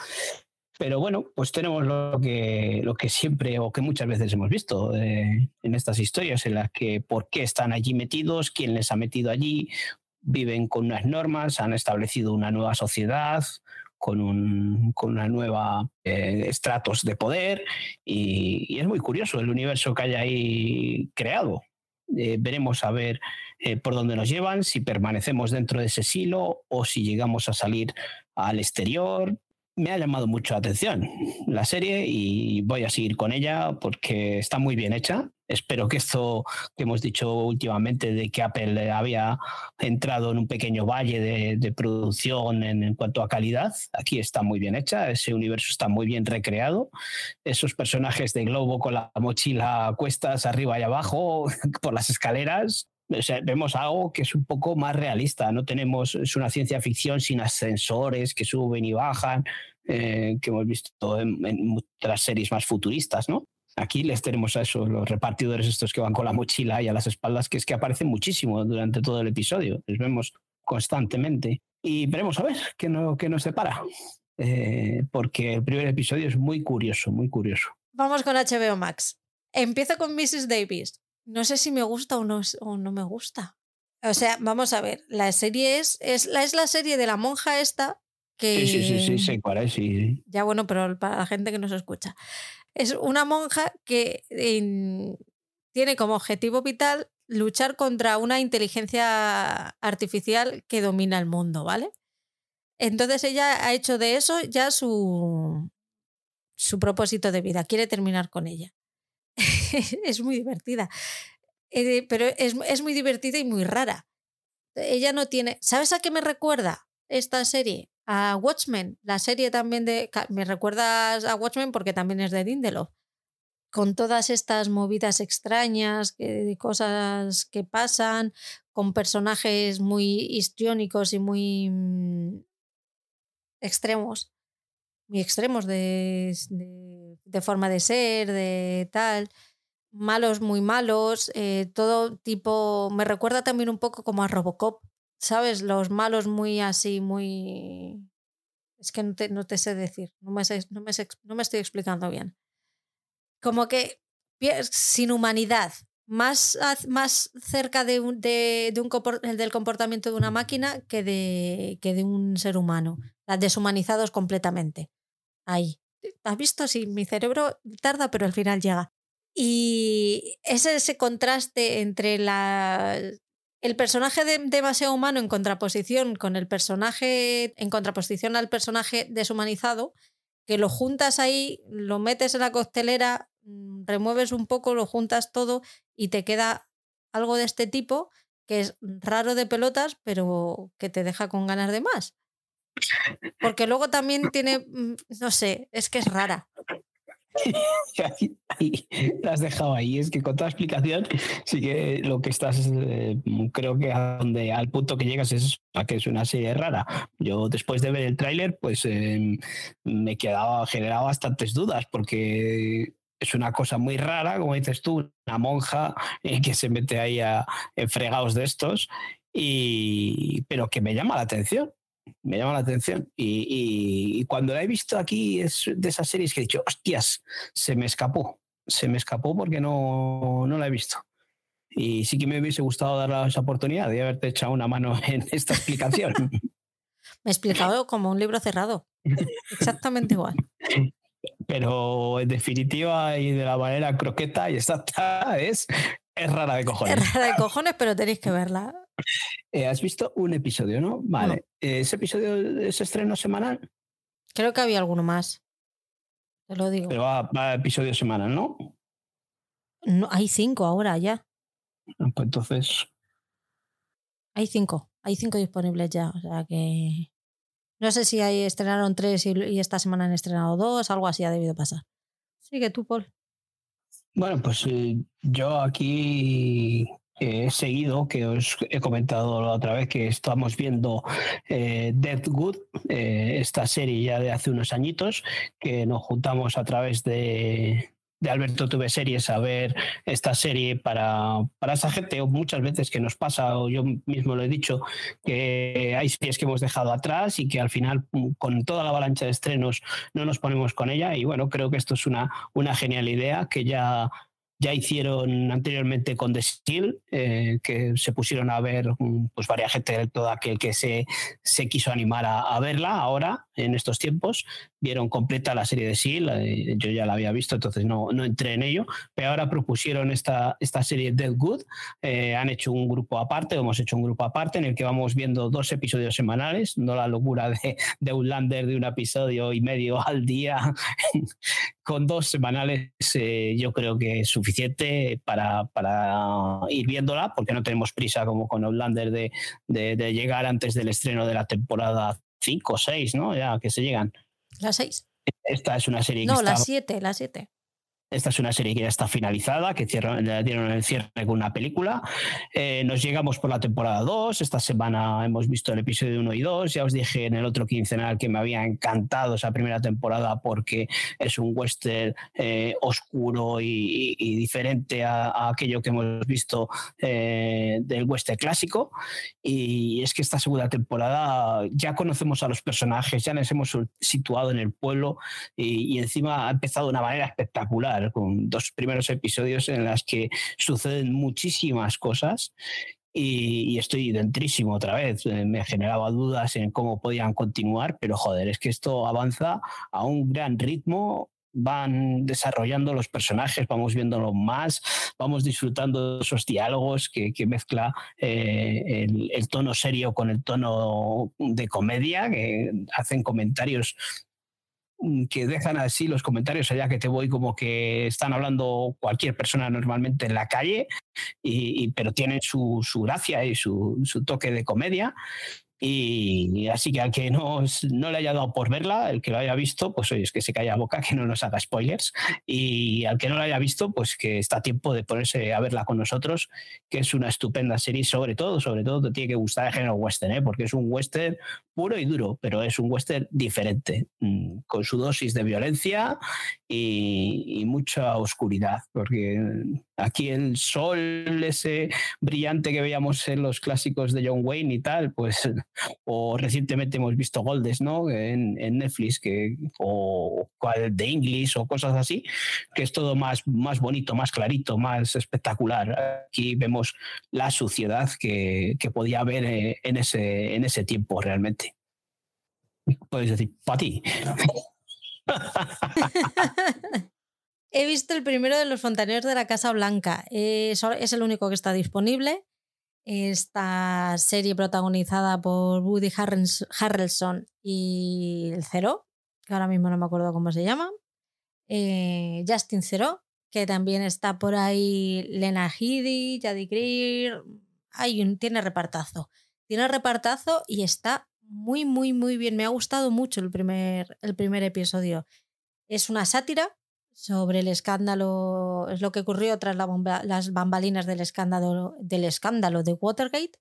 Pero bueno, pues tenemos lo que, siempre o que muchas veces hemos visto eh, en estas historias, en las que por qué están allí metidos, quién les ha metido allí, viven con unas normas, han establecido una nueva sociedad, con, un, con una nueva eh, estratos de poder y, es muy curioso el universo que hay ahí creado. Eh, veremos a ver por dónde nos llevan, si permanecemos dentro de ese silo o si llegamos a salir al exterior me ha llamado mucho la atención la serie y voy a seguir con ella porque está muy bien hecha. Espero que esto que hemos dicho últimamente de que Apple había entrado en un pequeño valle de, producción en, cuanto a calidad, aquí está muy bien hecha, ese universo está muy bien recreado, esos personajes de globo con la mochila a cuestas arriba y abajo por las escaleras, vemos algo que es un poco más realista. No tenemos, es una ciencia ficción sin ascensores que suben y bajan, eh, que hemos visto en, en, otras series más futuristas, ¿no? Aquí les tenemos a esos, los repartidores estos que van con la mochila y a las espaldas, que es que aparecen muchísimo durante todo el episodio. Les vemos constantemente. Y veremos a ver qué, no, qué nos separa. Eh, porque el primer episodio es muy curioso, muy curioso. Vamos con HBO Max. Empiezo con Mrs. Davis no sé si me gusta o no, o no me gusta. O sea, vamos a ver, la serie es, es, la, es la serie de la monja esta que... Sí, sí, sí, sí. Ya bueno, pero para la gente que nos escucha. Es una monja que tiene como objetivo vital luchar contra una inteligencia artificial que domina el mundo, ¿vale? Entonces ella ha hecho de eso ya su, su propósito de vida, quiere terminar con ella. es muy divertida. Eh, pero es, es muy divertida y muy rara. Ella no tiene. ¿Sabes a qué me recuerda esta serie? A Watchmen, la serie también de. Me recuerdas a Watchmen porque también es de Lindelof. Con todas estas movidas extrañas, que, cosas que pasan, con personajes muy histriónicos y muy mm, extremos, muy extremos de, de, forma de ser, de tal, malos, muy malos, eh, todo tipo, me recuerda también un poco como a Robocop, ¿sabes? Los malos muy así, muy... Es que no te, no te sé decir, no me, no, me, no me estoy explicando bien. Como que sin humanidad, más, más cerca de un, de, un del comportamiento de una máquina que de, que de un ser humano. Deshumanizados completamente. Ahí. ¿Has visto? Sí, mi cerebro tarda, pero al final llega. Y es ese contraste entre la, el personaje de, demasiado humano en contraposición con el personaje, en contraposición al personaje deshumanizado, que lo juntas ahí, lo metes en la costelera, mm, remueves un poco, lo juntas todo y te queda algo de este tipo que es raro de pelotas, pero que te deja con ganas de más. Porque luego también tiene, mm, no sé, es que es rara. la has dejado ahí. Es que con toda explicación, sí que lo que estás, eh, creo que donde, al punto que llegas es a que es una serie rara. Yo después de ver el tráiler, pues eh, me quedaba, generaba bastantes dudas porque es una cosa muy rara, como dices tú, una monja eh, que se mete ahí a, en fregados de estos, y, pero que me llama la atención me llama la atención. Y, cuando la he visto aquí, es de esas series que he dicho, hostias, se me escapó. Se me escapó porque no, no la he visto. Y sí que me hubiese gustado dar esa oportunidad de haberte echado una mano en esta explicación. me he explicado como un libro cerrado. Exactamente igual. Pero en definitiva y de la manera croqueta y exacta es, es rara de cojones. Es rara de cojones, pero tenéis que verla. Eh, has visto un episodio, ¿no? Vale. ¿Ese episodio es estreno semanal? Creo que había alguno más. Te lo digo. Pero va, a episodio semanal, ¿no? ¿no? Hay cinco ahora ya. Ah, pues entonces. Hay cinco. Hay cinco disponibles ya. O sea que. No sé si hay, estrenaron tres y, esta semana han estrenado dos, algo así ha debido pasar. Sigue tú, Paul. Bueno, pues eh, yo aquí he seguido, que os he comentado la otra vez, que estamos viendo eh, Death Good, eh, esta serie ya de hace unos añitos, que nos juntamos a través de, de Alberto Tuve Series a ver esta serie para, para esa gente, o muchas veces que nos pasa, o yo mismo lo he dicho, que hay series que hemos dejado atrás y que al final, con toda la avalancha de estrenos, no nos ponemos con ella. Y bueno, creo que esto es una, una genial idea que ya ya hicieron anteriormente con The Steel, eh, que se pusieron a ver pues varias gente, todo aquel que se, se quiso animar a, verla ahora, en estos tiempos. Vieron completa la serie de Seal, eh, yo ya la había visto, entonces no, no entré en ello, pero ahora propusieron esta, esta serie Dead Good. Eh, han hecho un grupo aparte, hemos hecho un grupo aparte en el que vamos viendo dos episodios semanales, no la locura de, de Outlander de un episodio y medio al día, con dos semanales yo creo que es suficiente para, para, ir viéndola, porque no tenemos prisa como con Outlander de, de, llegar antes del estreno de la temporada 5 o 6, ¿no? Ya que se llegan. La 6. Esta es una serie que No, la 7, la 7. Esta es una serie que ya está finalizada, que dieron el cierre con una película. Eh, nos llegamos por la temporada 2. Esta semana hemos visto el episodio 1 y 2. Ya os dije en el otro quincenal que me había encantado esa primera temporada porque es un western eh, oscuro y, diferente a, aquello que hemos visto eh, del western clásico. Y es que esta segunda temporada ya conocemos a los personajes, ya nos hemos situado en el pueblo y encima ha empezado de una manera espectacular con dos primeros episodios en las que suceden muchísimas cosas y, estoy dentrísimo otra vez. Eh, me generaba dudas en cómo podían continuar, pero joder, es que esto avanza a un gran ritmo. Van desarrollando los personajes, vamos viéndolos más, vamos disfrutando de esos diálogos que, mezcla eh, el, tono serio con el tono de comedia, que hacen comentarios que dejan así los comentarios allá que te voy como que están hablando cualquier persona normalmente en la calle, y, pero tienen su, su gracia y su, su toque de comedia. Y así que al que no, no le haya dado por verla, el que lo haya visto, pues oye, es que se calla boca, que no nos haga spoilers. Y al que no lo haya visto, pues que está a tiempo de ponerse a verla con nosotros, que es una estupenda serie, sobre todo, sobre todo te tiene que gustar el género western, ¿eh? porque es un western puro y duro, pero es un western diferente, mm, con su dosis de violencia y, mucha oscuridad, porque aquí el sol ese brillante que veíamos en los clásicos de John Wayne y tal, pues, o recientemente hemos visto Goldes, ¿no? En, Netflix, que, o de English o cosas así, que es todo más, más bonito, más clarito, más espectacular. Aquí vemos la suciedad que, que podía haber eh, en ese, en ese tiempo realmente. Puedes decir, para ti. He visto el primero de los fontaneros de la Casa Blanca. es el único que está disponible. Esta serie protagonizada por Woody Harrelson y el Cero, que ahora mismo no me acuerdo cómo se llama. Eh, Justin Cero, que también está por ahí Lena Headey, Jaddy Greer. Hay un, tiene repartazo. Tiene repartazo y está muy, muy, muy bien. Me ha gustado mucho el primer, el primer episodio. Es una sátira sobre el escándalo, es lo que ocurrió tras las bambalinas del escándalo, del escándalo de Watergate.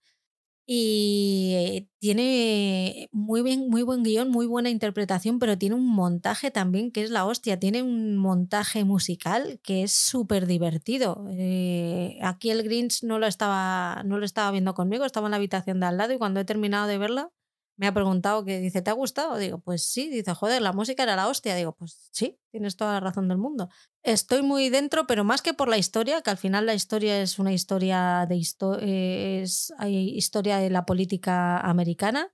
Y tiene muy, bien, muy buen guion, muy buena interpretación, pero tiene un montaje también que es la hostia. Tiene un montaje musical que es súper divertido. Eh, aquí el Grinch no lo, estaba, no lo estaba viendo conmigo, estaba en la habitación de al lado y cuando he terminado de verla me ha preguntado que dice, ¿te ha gustado? Digo, pues sí, dice, joder, la música era la hostia. Digo, pues sí, tienes toda la razón del mundo. Estoy muy dentro, pero más que por la historia, que al final la historia es una historia de eh, es, hay historia de la política americana,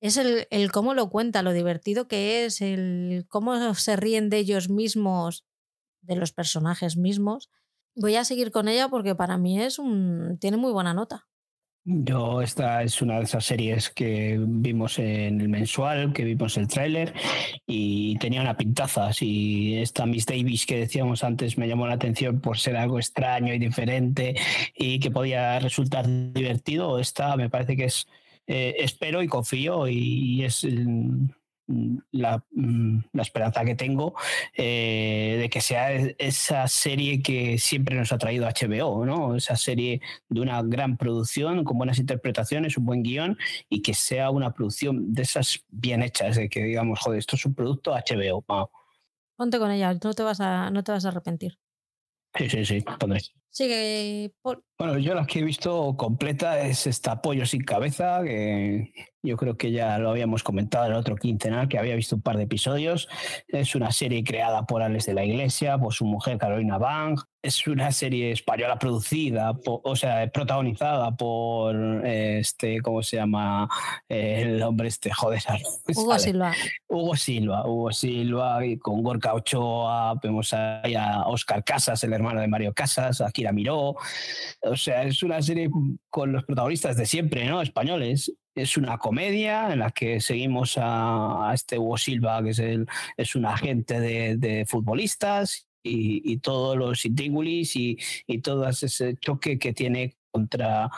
es el, el, cómo lo cuenta, lo divertido que es, el cómo se ríen de ellos mismos, de los personajes mismos. Voy a seguir con ella porque para mí es tiene muy buena nota. Yo, esta es una de esas series que vimos en el mensual, que vimos el tráiler y tenía una pintaza. Y esta Miss Davis que decíamos antes me llamó la atención por ser algo extraño y diferente y que podía resultar divertido. Esta me parece que es, eh, espero y confío y es mm, la, mm, la, esperanza que tengo eh, de que sea esa serie que siempre nos ha traído HBO, ¿no? Esa serie de una gran producción, con buenas interpretaciones, un buen guion y que sea una producción de esas bien hechas, de que digamos, joder, esto es un producto HBO. Ponte con ella, no te vas a, no te vas a arrepentir. Sí, sí, sí, pondré. Bueno, yo la que he visto completa es esta Pollo sin cabeza, que yo creo que ya lo habíamos comentado en el otro quincenal, que había visto un par de episodios. Es una serie creada por Alex de la Iglesia, por su mujer Carolina Bang. Es una serie española producida, o sea, protagonizada por este, ¿cómo se llama? el hombre este, joder. Hugo Silva. Hugo Silva, Hugo Silva, y con Gorka Ochoa, vemos ahí a Oscar Casas, el hermano de Mario Casas, aquí Miró. O sea, es una serie con los protagonistas de siempre, ¿no? Españoles. Es una comedia en la que seguimos a, este Hugo Silva, que es, el, es un agente de, futbolistas, y, todos los intríngulis y, y todo ese choque que tiene contra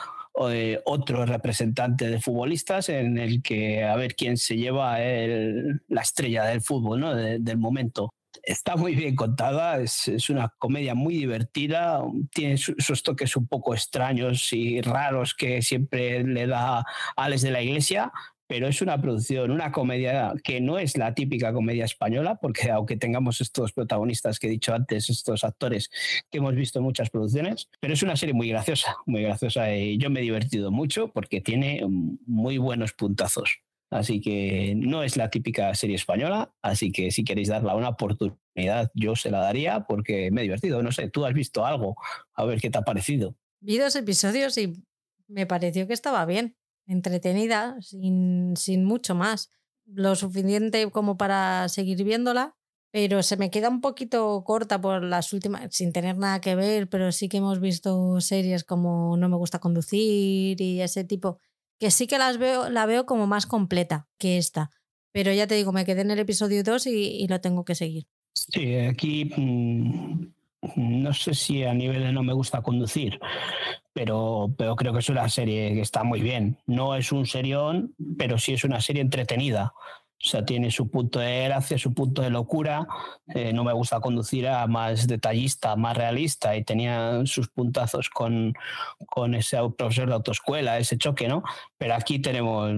eh, otro representante de futbolistas en el que a ver quién se lleva la estrella del fútbol ¿no? del momento está muy bien contada, es, una comedia muy divertida, tiene esos toques un poco extraños y raros que siempre le da Alex de la Iglesia, pero es una producción, una comedia que no es la típica comedia española, porque aunque tengamos estos protagonistas que he dicho antes, estos actores que hemos visto en muchas producciones, pero es una serie muy graciosa, muy graciosa y yo me he divertido mucho porque tiene muy buenos puntazos. Así que no es la típica serie española, así que si queréis darla una oportunidad, yo se la daría porque me he divertido. No sé, tú has visto algo, a ver qué te ha parecido. Vi dos episodios y me pareció que estaba bien, entretenida, sin, sin mucho más. Lo suficiente como para seguir viéndola, pero se me queda un poquito corta por las últimas, sin tener nada que ver, pero sí que hemos visto series como No me gusta conducir y ese tipo que sí que las veo, la veo como más completa que esta. Pero ya te digo, me quedé en el episodio 2 y, lo tengo que seguir. Sí, aquí mm, no sé si a nivel de no me gusta conducir, pero, pero creo que es una serie que está muy bien. No es un serión, pero sí es una serie entretenida. O sea, tiene su punto de gracia, su punto de locura. Eh, no me gusta conducir a más detallista, más realista y tenía sus puntazos con, con ese profesor de autoescuela, ese choque, ¿no? Pero aquí tenemos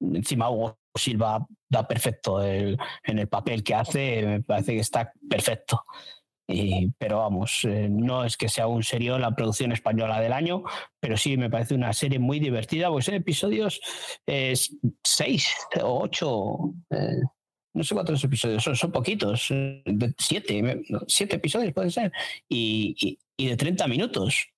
encima Hugo Silva da perfecto en el papel que hace, me parece que está perfecto pero vamos, eh, no es que sea un serio la producción española del año, pero sí me parece una serie muy divertida, pues en episodios eh, seis o ocho, eh, no sé cuántos episodios son, son poquitos, siete, siete episodios puede ser, y, de 30 minutos.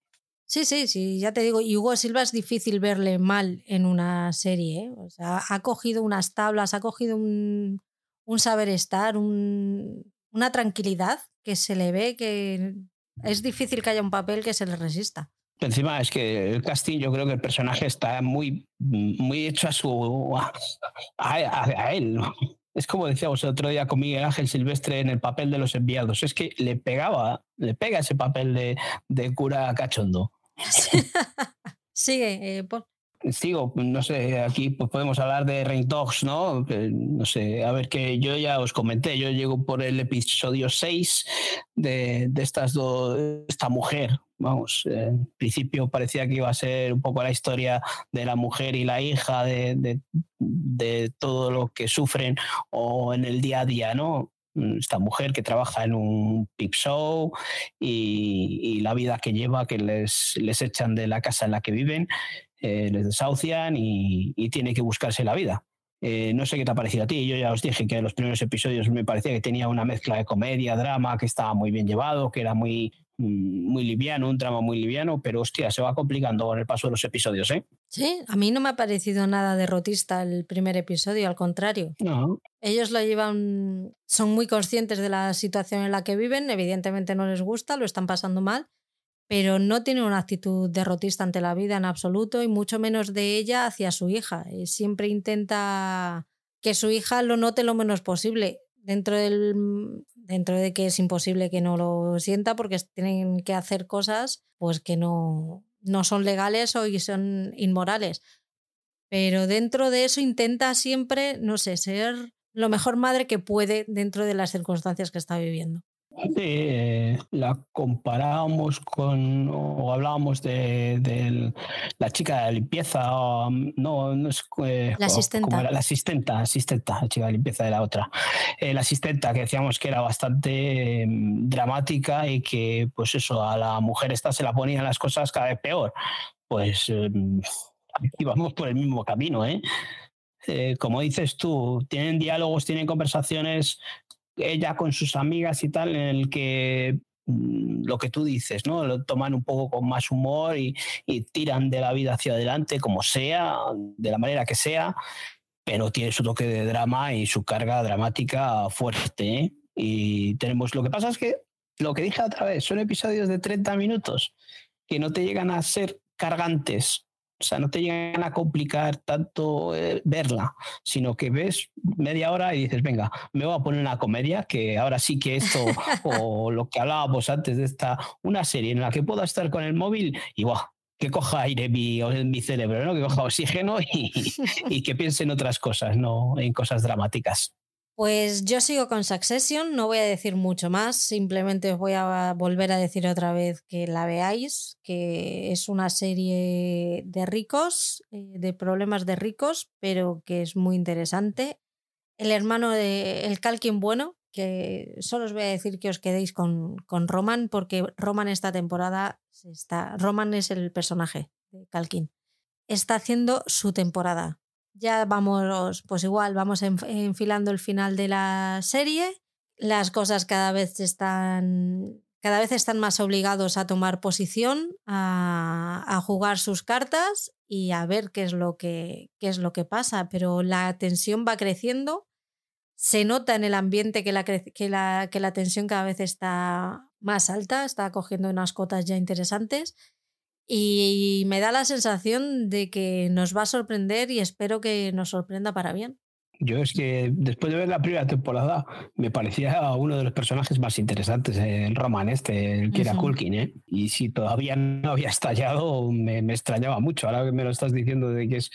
Sí, sí, sí, ya te digo, y Hugo Silva es difícil verle mal en una serie, sea, ha cogido unas tablas, ha cogido un, un saber estar, un, una tranquilidad que se le ve que es difícil que haya un papel que se le resista. Encima es que el casting, yo creo que el personaje está muy, muy hecho a su a, él. Es como decíamos el otro día con Miguel Ángel Silvestre en el papel de los enviados. Es que le pegaba, le pega ese papel de, de cura cachondo. Sigue, eh, sigo, no sé, aquí pues podemos hablar de Rain Dogs, ¿no? No sé, a ver que yo ya os comenté, yo llego por el episodio 6 de, de estas dos, esta mujer, vamos, en principio parecía que iba a ser un poco la historia de la mujer y la hija, de, de, todo lo que sufren o en el día a día, ¿no? esta mujer que trabaja en un pip show y, y, la vida que lleva, que les, les echan de la casa en la que viven eh, les desahucian y, tiene que buscarse la vida. Eh, no sé qué te ha parecido a ti. Yo ya os dije que en los primeros episodios me parecía que tenía una mezcla de comedia, drama, que estaba muy bien llevado, que era muy, mm, muy liviano, un drama muy liviano, pero hostia, se va complicando con el paso de los episodios, ¿eh? Sí, a mí no me ha parecido nada derrotista el primer episodio, al contrario. No. Ellos lo llevan, son muy conscientes de la situación en la que viven, evidentemente no les gusta, lo están pasando mal, pero no tiene una actitud derrotista ante la vida en absoluto y mucho menos de ella hacia su hija. Eh, siempre intenta que su hija lo note lo menos posible, dentro, del, dentro de que es imposible que no lo sienta porque tienen que hacer cosas pues que no, no son legales o son inmorales. Pero dentro de eso intenta siempre, no sé, ser lo mejor madre que puede dentro de las circunstancias que está viviendo. Sí, eh, la comparábamos con, o hablábamos de, la chica de limpieza, no, no es, eh, la asistenta. la asistenta, asistenta, la chica de limpieza de la otra. Eh, la asistenta que decíamos que era bastante mm, dramática y que, pues eso, a la mujer esta se la ponían las cosas cada vez peor. Pues mm, íbamos por el mismo camino, ¿eh? como dices tú, tienen diálogos, tienen conversaciones ella con sus amigas y tal, en el que mm, lo que tú dices, ¿no? Lo toman un poco con más humor y, tiran de la vida hacia adelante, como sea, de la manera que sea, pero tiene su toque de drama y su carga dramática fuerte. ¿eh? Y tenemos, lo que pasa es que, lo que dije otra vez, son episodios de 30 minutos que no te llegan a ser cargantes o sea, no te llegan a complicar tanto eh, verla, sino que ves media hora y dices, venga, me voy a poner una comedia, que ahora sí que esto, o lo que hablábamos antes de esta, una serie en la que pueda estar con el móvil y ¡buah! que coja aire mi, mi cerebro, ¿no? que coja oxígeno y, y que piense en otras cosas, no en cosas dramáticas. Pues yo sigo con Succession, no voy a decir mucho más, simplemente os voy a volver a decir otra vez que la veáis, que es una serie de ricos, eh, de problemas de ricos, pero que es muy interesante. El hermano de El Calquín Bueno, que solo os voy a decir que os quedéis con, con Roman, porque Roman esta temporada está. Roman es el personaje de Calquín. Está haciendo su temporada ya vamos, pues igual, vamos enfilando el final de la serie. Las cosas cada vez están. Cada vez están más obligados a tomar posición, a, jugar sus cartas y a ver qué es lo que, qué es lo que pasa. Pero la tensión va creciendo. Se nota en el ambiente que la, que, la, que la tensión cada vez está más alta, está cogiendo unas cotas ya interesantes y me da la sensación de que nos va a sorprender y espero que nos sorprenda para bien. Yo es que después de ver la primera temporada me parecía uno de los personajes más interesantes, el Roman este, el Kira Kulkin, ¿eh? Y si todavía no había estallado, me, extrañaba mucho. Ahora que me lo estás diciendo de que es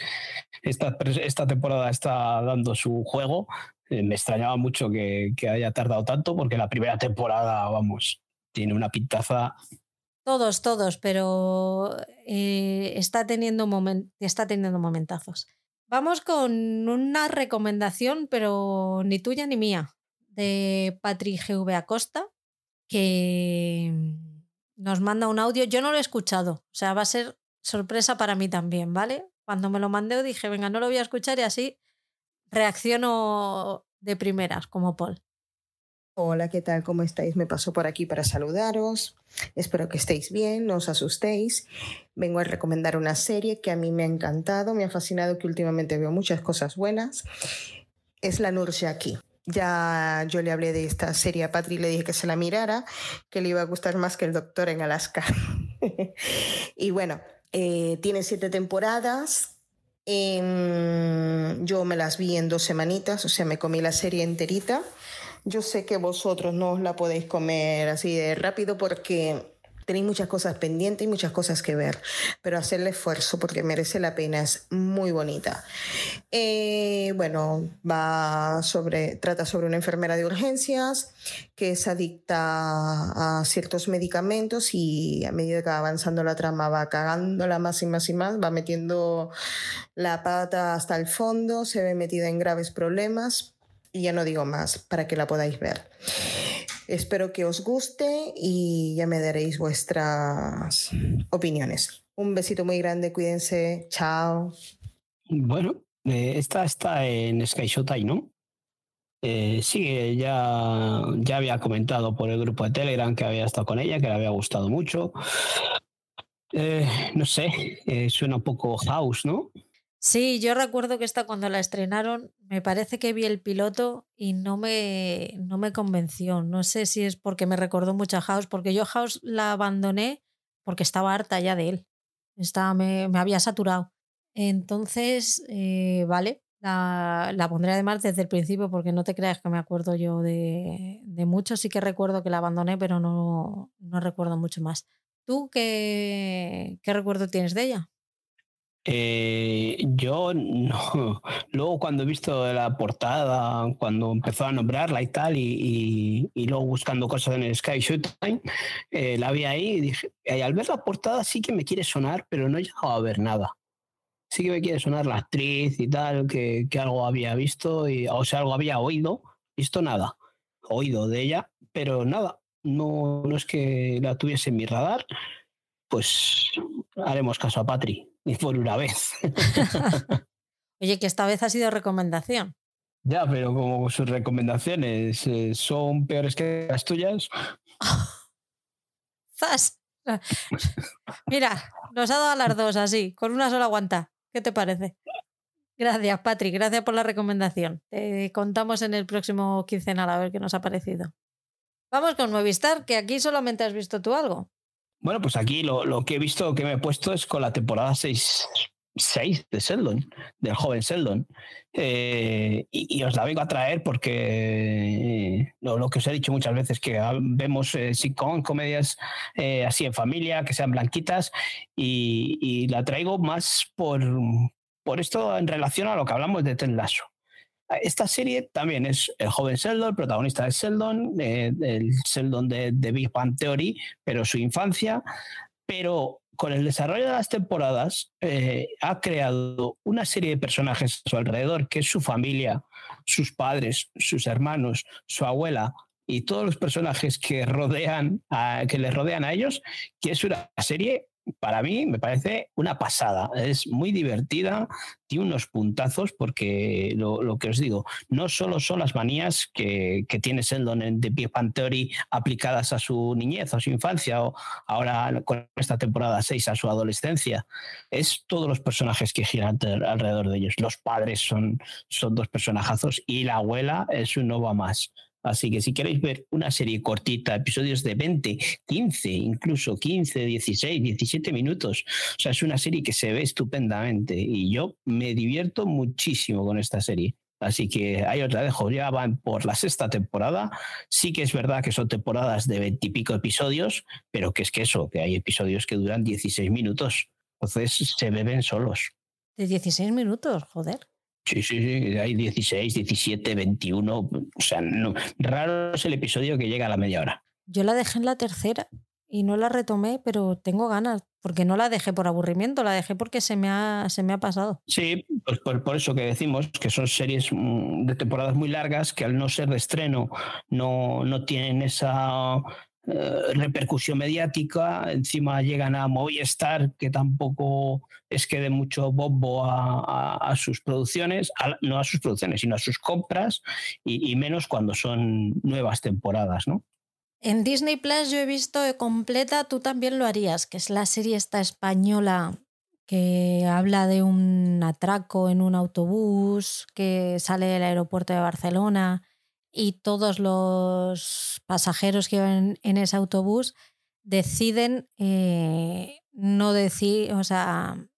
esta, esta temporada está dando su juego, eh, me extrañaba mucho que, que haya tardado tanto porque la primera temporada, vamos, tiene una pintaza todos, todos, pero eh, está, teniendo está teniendo momentazos. Vamos con una recomendación, pero ni tuya ni mía, de Patri GV Acosta, que nos manda un audio. Yo no lo he escuchado, o sea, va a ser sorpresa para mí también, ¿vale? Cuando me lo mandé dije, venga, no lo voy a escuchar y así reacciono de primeras, como Paul. Hola, ¿qué tal? ¿Cómo estáis? Me paso por aquí para saludaros. Espero que estéis bien, no os asustéis. Vengo a recomendar una serie que a mí me ha encantado, me ha fascinado, que últimamente veo muchas cosas buenas. Es La aquí. Ya yo le hablé de esta serie a Patri le dije que se la mirara, que le iba a gustar más que El Doctor en Alaska. y bueno, eh, tiene siete temporadas, em, yo me las vi en dos semanitas, o sea, me comí la serie enterita. Yo sé que vosotros no os la podéis comer así de rápido porque tenéis muchas cosas pendientes y muchas cosas que ver, pero hacerle esfuerzo porque merece la pena, es muy bonita. Eh, bueno, va sobre, trata sobre una enfermera de urgencias que es adicta a ciertos medicamentos y a medida que va avanzando la trama va cagándola más y más y más, va metiendo la pata hasta el fondo, se ve metida en graves problemas, y ya no digo más para que la podáis ver. Espero que os guste y ya me daréis vuestras opiniones. Un besito muy grande, cuídense, chao. Bueno, eh, esta está en Sky Showtime, ¿no? Eh, sí, ya, ya había comentado por el grupo de Telegram que había estado con ella, que le había gustado mucho. Eh, no sé, suena un poco house, ¿no? Sí, yo recuerdo que esta cuando la estrenaron, me parece que vi el piloto y no me, no me convenció. No sé si es porque me recordó mucho a House, porque yo House la abandoné porque estaba harta ya de él. Estaba, me, me había saturado. Entonces, eh, vale, la, la, pondré además desde el principio porque no te creas que me acuerdo yo de, de mucho. Sí que recuerdo que la abandoné, pero no, no recuerdo mucho más. ¿Tú qué, qué recuerdo tienes de ella? Eh, yo no. Luego cuando he visto la portada, cuando empezó a nombrarla y tal, y, luego buscando cosas en el Sky Showtime, eh, la vi ahí y dije, al ver la portada sí que me quiere sonar, pero no he llegado a ver nada. Sí que me quiere sonar la actriz y tal, que, que algo había visto, y, o sea, algo había oído, visto nada, oído de ella, pero nada, no, no es que la tuviese en mi radar, pues haremos caso a Patri ni por una vez. Oye, que esta vez ha sido recomendación. Ya, pero como sus recomendaciones eh, son peores que las tuyas. ¡Zas! Mira, nos ha dado a las dos así, con una sola aguanta. ¿Qué te parece? Gracias, Patrick. Gracias por la recomendación. Te contamos en el próximo quincenal a ver qué nos ha parecido. Vamos con Movistar, que aquí solamente has visto tú algo. Bueno, pues aquí lo, que he visto, que me he puesto es con la temporada 6, de Sheldon, del joven Sheldon. Eh, y, os la vengo a traer porque lo, que os he dicho muchas veces, que vemos eh, sitcom, comedias eh, así en familia, que sean blanquitas, y, la traigo más por, por esto en relación a lo que hablamos de Ted Lasso. Esta serie también es el joven Sheldon, el protagonista de Sheldon, el Sheldon de, Big Bang Theory, pero su infancia. Pero con el desarrollo de las temporadas eh, ha creado una serie de personajes a su alrededor, que es su familia, sus padres, sus hermanos, su abuela y todos los personajes que rodean que les rodean a ellos, que es una serie para mí me parece una pasada. Es muy divertida, tiene unos puntazos porque lo, que os digo, no solo son las manías que, tiene Sheldon The Big Bang Theory aplicadas a su niñez, a su infancia o ahora con esta temporada 6 a su adolescencia, es todos los personajes que giran alrededor de ellos. Los padres son, son dos personajazos y la abuela es un nova más. Así que si queréis ver una serie cortita, episodios de 20, 15, incluso 15, 16, 17 minutos, o sea, es una serie que se ve estupendamente y yo me divierto muchísimo con esta serie. Así que ahí os la dejo, ya van por la sexta temporada. Sí que es verdad que son temporadas de veintipico episodios, pero que es que eso, que hay episodios que duran 16 minutos. Entonces se beben solos. De 16 minutos, joder. Sí, sí, sí, hay 16, 17, 21. O sea, no, raro es el episodio que llega a la media hora. Yo la dejé en la tercera y no la retomé, pero tengo ganas, porque no la dejé por aburrimiento, la dejé porque se me ha, se me ha pasado. Sí, pues por, eso que decimos que son series mm, de temporadas muy largas que al no ser de estreno no, no tienen esa eh, repercusión mediática, encima llegan a Movistar, que tampoco es que dé mucho bombo a, sus producciones, no a sus producciones, sino a sus compras, y, menos cuando son nuevas temporadas, ¿no? En Disney Plus yo he visto completa, tú también lo harías, que es la serie esta española que habla de un atraco en un autobús que sale del aeropuerto de Barcelona y todos los pasajeros que van en ese autobús deciden eh, no decir, o sea,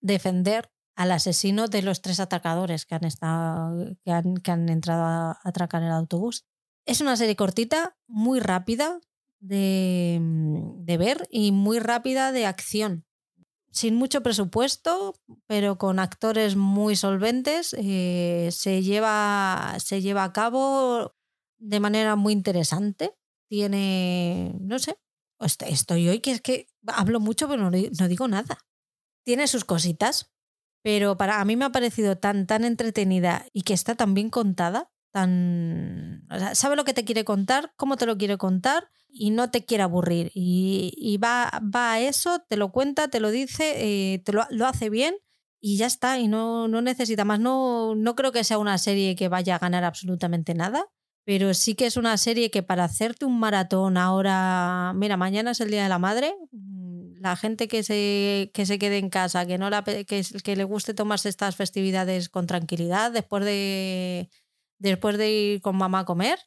defender al asesino de los tres atracadores que han, estado, que han, entrado a atracar el autobús. Es una serie cortita, muy rápida de, de ver y muy rápida de acción sin mucho presupuesto, pero con actores muy solventes, eh, se, lleva, se lleva a cabo de manera muy interesante. Tiene, no sé, estoy hoy que es que hablo mucho, pero no, digo nada. Tiene sus cositas, pero para a mí me ha parecido tan, tan entretenida y que está tan bien contada, tan... sabe lo que te quiere contar, cómo te lo quiere contar y no te quiere aburrir. Y, va, va, a eso, te lo cuenta, te lo dice, eh, te lo, hace bien y ya está, y no, no necesita más. No, no creo que sea una serie que vaya a ganar absolutamente nada, pero sí que es una serie que para hacerte un maratón ahora, mira, mañana es el Día de la Madre, mm, la gente que se, que se quede en casa, que, no la, que, que le guste tomarse estas festividades con tranquilidad después de, después de ir con mamá a comer,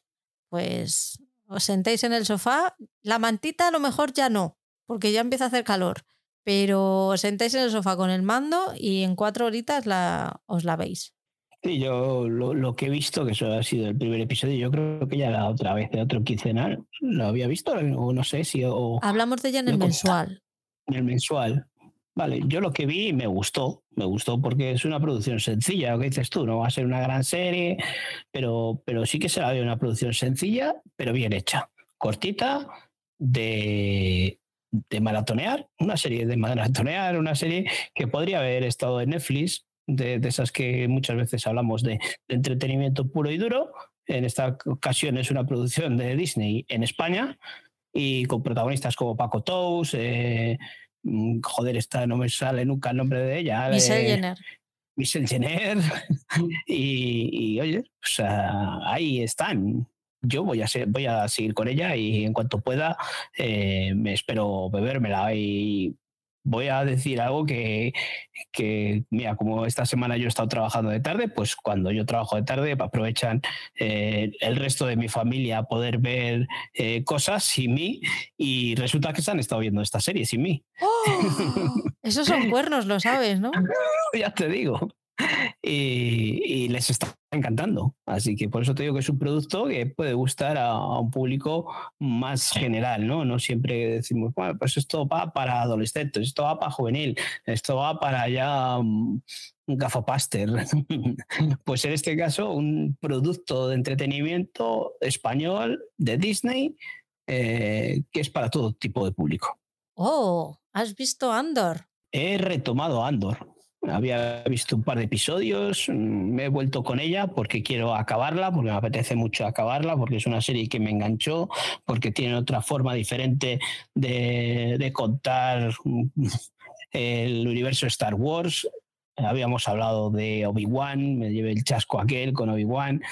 pues os sentéis en el sofá, la mantita a lo mejor ya no, porque ya empieza a hacer calor, pero os sentáis en el sofá con el mando y en cuatro horitas la, os la veis. Sí, yo lo, que he visto, que eso ha sido el primer episodio, yo creo que ya la otra vez, de otro quincenal, lo había visto, o no sé si... Hablamos de ella en el mensual. En el mensual. Vale, yo lo que vi me gustó, me gustó porque es una producción sencilla, lo que dices tú, no va a ser una gran serie, pero, pero sí que se la ve una producción sencilla, pero bien hecha, cortita, de, de maratonear, una serie de maratonear, una serie que podría haber estado en Netflix, de, esas que muchas veces hablamos de, entretenimiento puro y duro. En esta ocasión es una producción de Disney en España y con protagonistas como Paco Tous, eh, joder, esta no me sale nunca el nombre de ella. Michelle Jenner. Michelle Jenner. y, oye, ahí están. Yo voy a, ser, voy a seguir con ella y en cuanto pueda eh, me espero bebérmela y voy a decir algo que, que, mira, como esta semana yo he estado trabajando de tarde, pues cuando yo trabajo de tarde aprovechan eh, el resto de mi familia a poder ver eh, cosas sin mí y resulta que se han estado viendo esta serie sin mí. ¡Oh! Esos son cuernos, lo sabes, ¿no? ya te digo y, les está encantando. Así que por eso te digo que es un producto que puede gustar a, un público más general, ¿no? No siempre decimos, bueno, pues esto va para adolescentes, esto va para juvenil, esto va para ya un gafopaster. pues en este caso, un producto de entretenimiento español de Disney eh, que es para todo tipo de público. Oh, ¿has visto Andor? He retomado Andor. Había visto un par de episodios, mm, me he vuelto con ella porque quiero acabarla, porque me apetece mucho acabarla, porque es una serie que me enganchó, porque tiene otra forma diferente de, contar mm, el universo Star Wars. Habíamos hablado de Obi-Wan, me llevé el chasco aquel con Obi-Wan.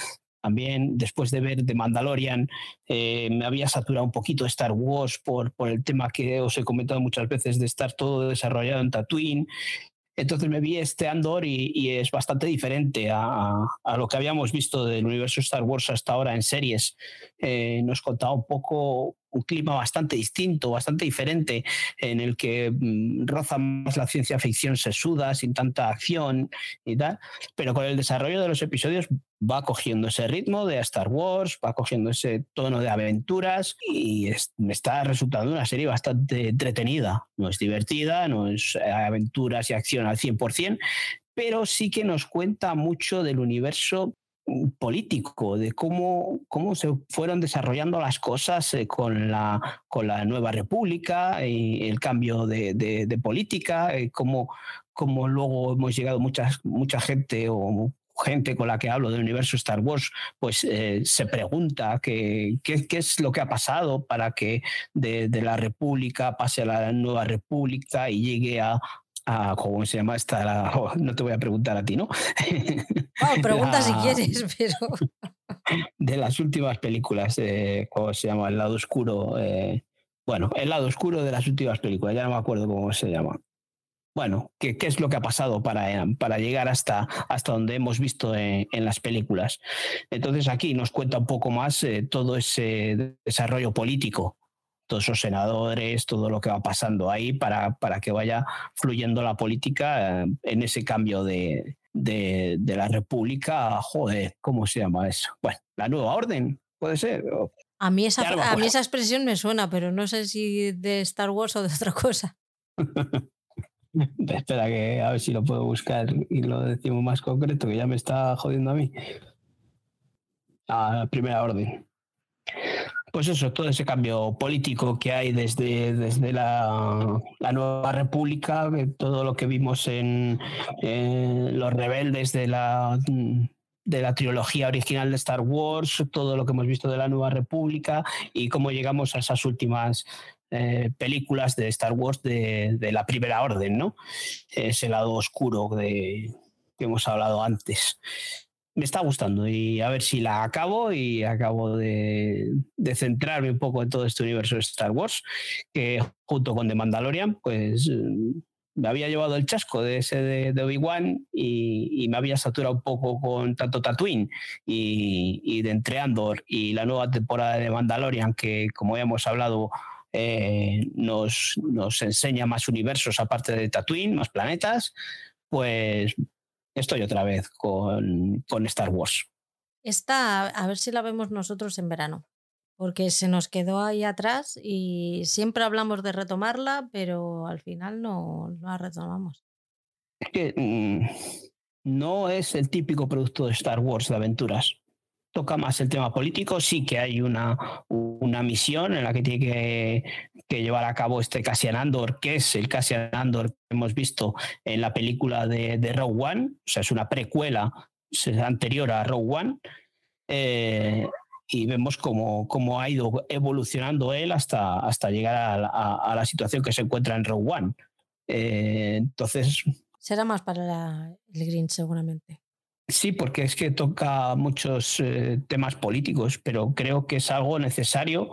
También después de ver The Mandalorian, eh, me había saturado un poquito Star Wars por, por el tema que os he comentado muchas veces de estar todo desarrollado en Tatooine entonces me vi este Andor y, es bastante diferente a, lo que habíamos visto del universo Star Wars hasta ahora en series. Eh, nos contaba un poco un clima bastante distinto, bastante diferente, en el que mm, roza más la ciencia ficción sesuda, sin tanta acción y tal, pero con el desarrollo de los episodios va cogiendo ese ritmo de Star Wars, va cogiendo ese tono de aventuras y me está resultando una serie bastante entretenida. No es divertida, no es eh, aventuras y acción al 100%, pero sí que nos cuenta mucho del universo político, de cómo, cómo se fueron desarrollando las cosas eh, con, la, con la nueva república y el cambio de, política, eh, cómo, cómo, luego hemos llegado muchas, mucha gente o gente con la que hablo del universo Star Wars, pues eh, se pregunta qué, qué, es lo que ha pasado para que de, de, la República pase a la nueva República y llegue a, ¿cómo se llama esta? no te voy a preguntar a ti, ¿no? pregunta si quieres, pero... de las últimas películas, eh, ¿cómo se llama? El lado oscuro. Eh, bueno, el lado oscuro de las últimas películas, ya no me acuerdo cómo se llama. Bueno, ¿qué, qué es lo que ha pasado para, para llegar hasta, hasta donde hemos visto en, las películas? Entonces aquí nos cuenta un poco más eh, todo ese desarrollo político todos esos senadores, todo lo que va pasando ahí para, para que vaya fluyendo la política eh, en ese cambio de, de, la República. Joder, ¿cómo se llama eso? Bueno, la nueva orden, puede ser. A mí, esa, a mí esa expresión me suena, pero no sé si de Star Wars o de otra cosa. Espera que a ver si lo puedo buscar y lo decimos más concreto, que ya me está jodiendo a mí. La primera orden pues eso, todo ese cambio político que hay desde, desde la, nueva república, todo lo que vimos en, los rebeldes de la, de la trilogía original de Star Wars, todo lo que hemos visto de la nueva república y cómo llegamos a esas últimas eh, películas de Star Wars de, de, la primera orden, ¿no? Ese lado oscuro de, que hemos hablado antes me está gustando y a ver si la acabo y acabo de, centrarme un poco en todo este universo de Star Wars, que junto con The Mandalorian, pues me había llevado el chasco de ese de, Obi-Wan y, me había saturado un poco con tanto Tatooine y, de Entre Andor y la nueva temporada de Mandalorian, que como ya hemos hablado, eh, nos, nos enseña más universos aparte de Tatooine, más planetas, pues estoy otra vez con, Star Wars. Esta, a ver si la vemos nosotros en verano, porque se nos quedó ahí atrás y siempre hablamos de retomarla, pero al final no, la retomamos. Es que mm, no es el típico producto de Star Wars de aventuras. Toca más el tema político, sí que hay una, una misión en la que tiene que, llevar a cabo este Cassian Andor, que es el Cassian Andor que hemos visto en la película de, de Rogue One, o sea, es una precuela anterior a Rogue One, eh, y vemos cómo, cómo, ha ido evolucionando él hasta, hasta llegar a, la situación que se encuentra en Rogue One. Eh, entonces... Será más para el Green, seguramente. Sí, porque es que toca muchos eh, temas políticos, pero creo que es algo necesario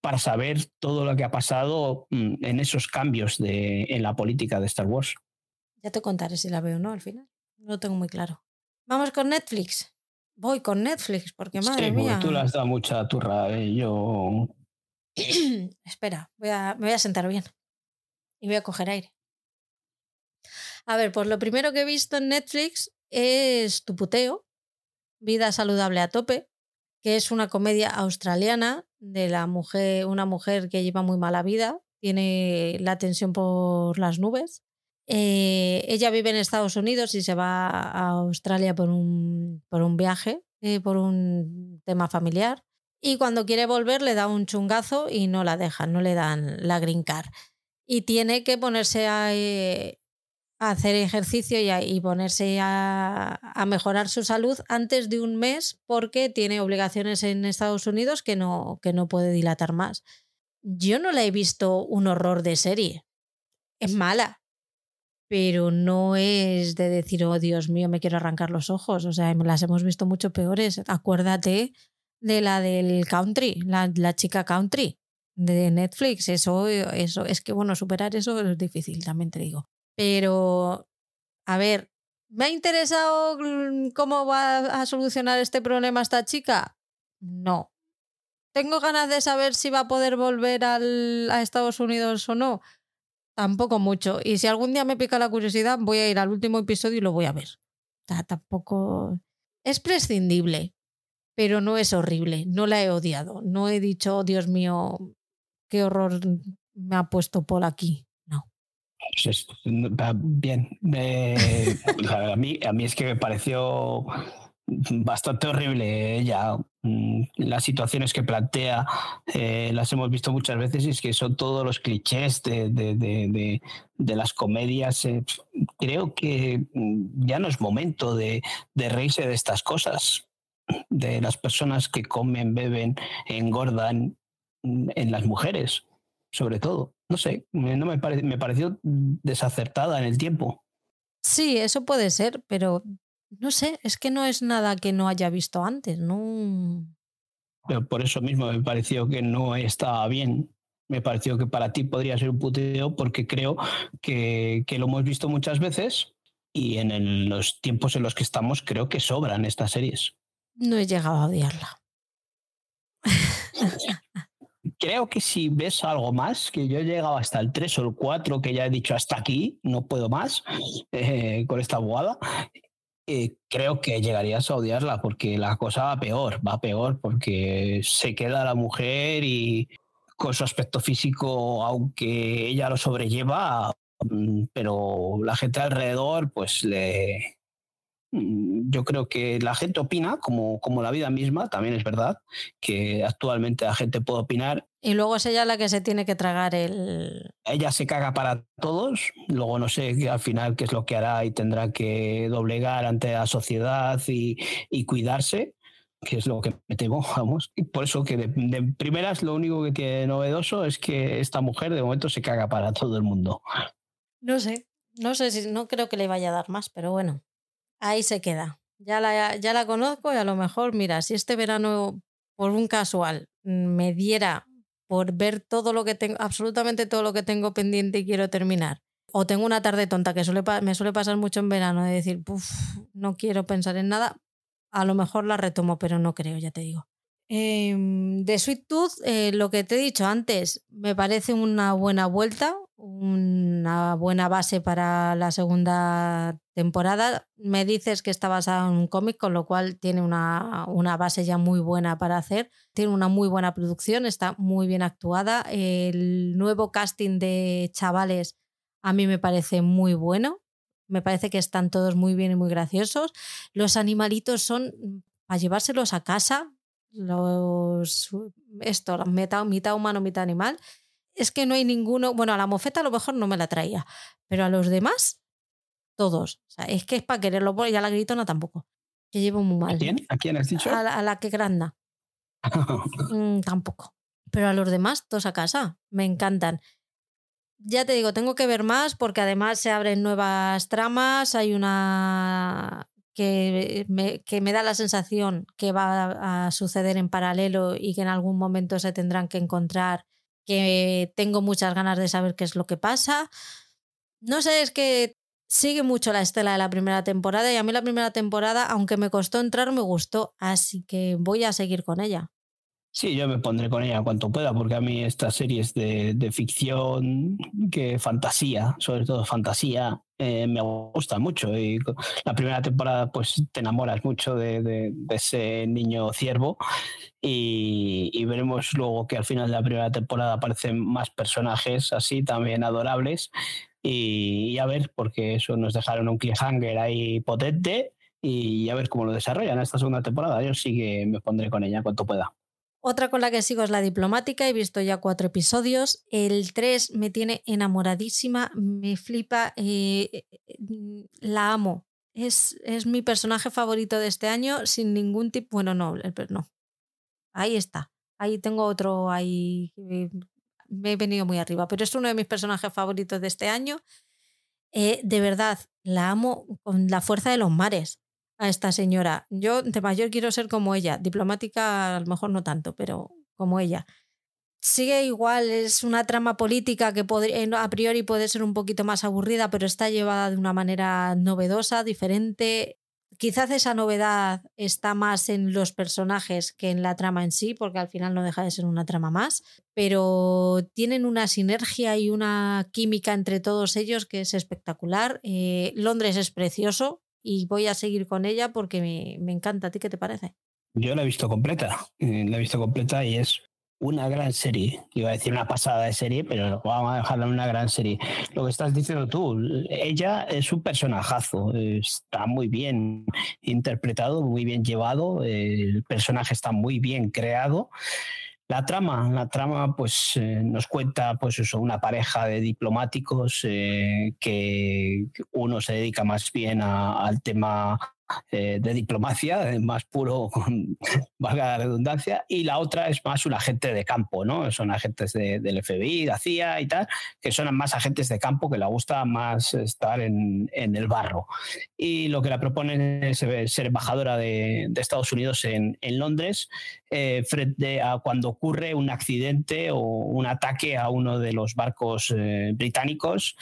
para saber todo lo que ha pasado mm, en esos cambios de, en la política de Star Wars. Ya te contaré si la veo o no al final. No lo tengo muy claro. Vamos con Netflix. Voy con Netflix porque madre sí, mía. Tú le has dado mucha turra. Eh, yo. Espera, voy a, me voy a sentar bien. Y voy a coger aire. A ver, pues lo primero que he visto en Netflix es Tu puteo, Vida saludable a tope, que es una comedia australiana de la mujer, una mujer que lleva muy mala vida, tiene la tensión por las nubes. Eh, ella vive en Estados Unidos y se va a Australia por un, por un viaje, eh, por un tema familiar. Y cuando quiere volver le da un chungazo y no la dejan, no le dan la green. Y tiene que ponerse a, eh, hacer ejercicio y, ponerse a, mejorar su salud antes de un mes porque tiene obligaciones en Estados Unidos que no, que no puede dilatar más. Yo no la he visto un horror de serie. Es mala, pero no es de decir, oh Dios mío, me quiero arrancar los ojos. O sea, las hemos visto mucho peores. Acuérdate de la del country, la, la chica country de Netflix. Eso, eso es que, bueno, superar eso es difícil, también te digo. Pero, a ver, ¿me ha interesado cómo va a solucionar este problema esta chica? No. ¿Tengo ganas de saber si va a poder volver al, a Estados Unidos o no? Tampoco mucho. Y si algún día me pica la curiosidad, voy a ir al último episodio y lo voy a ver. Sea, tampoco. Es prescindible, pero no es horrible. No la he odiado. No he dicho, oh, Dios mío, qué horror me ha puesto Paul aquí. Pues bien. A, mí, a mí es que me pareció bastante horrible ella. Mm, las situaciones que plantea eh, las hemos visto muchas veces y es que son todos los clichés de, de, de, de las comedias. Eh, creo que mm, ya no es momento de, reírse de estas cosas, de las personas que comen, beben, engordan mm, en las mujeres, sobre todo. No sé, no me, me pareció desacertada en el tiempo. Sí, eso puede ser, pero no sé, es que no es nada que no haya visto antes, no. Pero por eso mismo me pareció que no estaba bien. Me pareció que para ti podría ser un puteo porque creo que, que lo hemos visto muchas veces y en los tiempos en los que estamos creo que sobran estas series. No he llegado a odiarla. creo que si ves algo más, que yo he llegado hasta el 3 o el 4, que ya he dicho hasta aquí, no puedo más eh, con esta bobada, eh, creo que llegarías a odiarla porque la cosa va peor, va peor porque se queda la mujer y con su aspecto físico, aunque ella lo sobrelleva, mm, pero la gente alrededor pues le, Mm, yo creo que la gente opina, como, como la vida misma, también es verdad, que actualmente la gente puede opinar. Y luego es ella la que se tiene que tragar el... Ella se caga para todos, luego no sé al final qué es lo que hará y tendrá que doblegar ante la sociedad y, y cuidarse que es lo que me temo, vamos. Y por eso que de, de, primeras lo único que tiene novedoso es que esta mujer de momento se caga para todo el mundo. No sé, no sé si no creo que le vaya a dar más, pero bueno ahí se queda. Ya la, ya la conozco y a lo mejor, mira, si este verano por un casual me diera por ver todo lo que tengo, absolutamente todo lo que tengo pendiente y quiero terminar, o tengo una tarde tonta que suele, me suele pasar mucho en verano de decir, no quiero pensar en nada, a lo mejor la retomo, pero no creo, ya te digo. Em, de Sweet Tooth, eh, lo que te he dicho antes, me parece una buena vuelta, una buena base para la segunda temporada. Me dices que está basado en un cómic, con lo cual tiene una, una, base ya muy buena para hacer. Tiene una muy buena producción, está muy bien actuada. El nuevo casting de chavales a mí me parece muy bueno. Me parece que están todos muy bien y muy graciosos. Los animalitos son para llevárselos a casa. Los, esto, mitad, mitad humano, mitad animal es que no hay ninguno. Bueno, a la mofeta a lo mejor no me la traía, pero a los demás, todos. O sea, es que es para quererlo y a la gritona tampoco. Que llevo muy mal. ¿A quién? ¿A quién has dicho? A la, que granda. Mm, tampoco. Pero a los demás, todos a casa. Me encantan. Ya te digo, tengo que ver más porque además se abren nuevas tramas. Hay una que me, que me da la sensación que va a suceder en paralelo y que en algún momento se tendrán que encontrar que tengo muchas ganas de saber qué es lo que pasa. No sé, es que sigue mucho la estela de la primera temporada y a mí la primera temporada, aunque me costó entrar, me gustó, así que voy a seguir con ella. Sí, yo me pondré con ella cuanto pueda, porque a mí estas series de, ficción, que fantasía, sobre todo fantasía, eh, me gustan mucho. Y la primera temporada, pues te enamoras mucho de, ese niño ciervo. Y, veremos luego que al final de la primera temporada aparecen más personajes así, también adorables. Y, a ver, porque eso nos dejaron un cliffhanger ahí potente. Y a ver cómo lo desarrollan esta segunda temporada. Yo sí que me pondré con ella cuanto pueda. Otra con la que sigo es la diplomática, he visto ya cuatro episodios. El 3 me tiene enamoradísima, me flipa, eh, eh, la amo. Es, es, mi personaje favorito de este año sin ningún tipo... Bueno, no, no. Ahí está. Ahí tengo otro, ahí me he venido muy arriba, pero es uno de mis personajes favoritos de este año. Eh, de verdad, la amo con la fuerza de los mares a esta señora. Yo de mayor quiero ser como ella, diplomática a lo mejor no tanto, pero como ella. Sigue igual, es una trama política que a priori puede ser un poquito más aburrida, pero está llevada de una manera novedosa, diferente. Quizás esa novedad está más en los personajes que en la trama en sí, porque al final no deja de ser una trama más, pero tienen una sinergia y una química entre todos ellos que es espectacular. Eh, Londres es precioso y voy a seguir con ella porque me, me encanta. ¿A ti qué te parece? Yo la he visto completa, eh, la he visto completa y es una gran serie. Iba a decir una pasada de serie, pero vamos a dejarla en una gran serie. Lo que estás diciendo tú, ella es un personajazo, está muy bien interpretado, muy bien llevado, el personaje está muy bien creado. La trama, la trama pues eh, nos cuenta pues eso, una pareja de diplomáticos eh, que uno se dedica más bien al tema eh, de diplomacia, eh, más puro, valga la redundancia, y la otra es más un agente de campo, ¿no? Son agentes del FBI, la CIA y tal, que son más agentes de campo que le gusta más estar en, el barro. Y lo que la proponen es ser embajadora de, Estados Unidos en, Londres eh, frente a cuando ocurre un accidente o un ataque a uno de los barcos británicos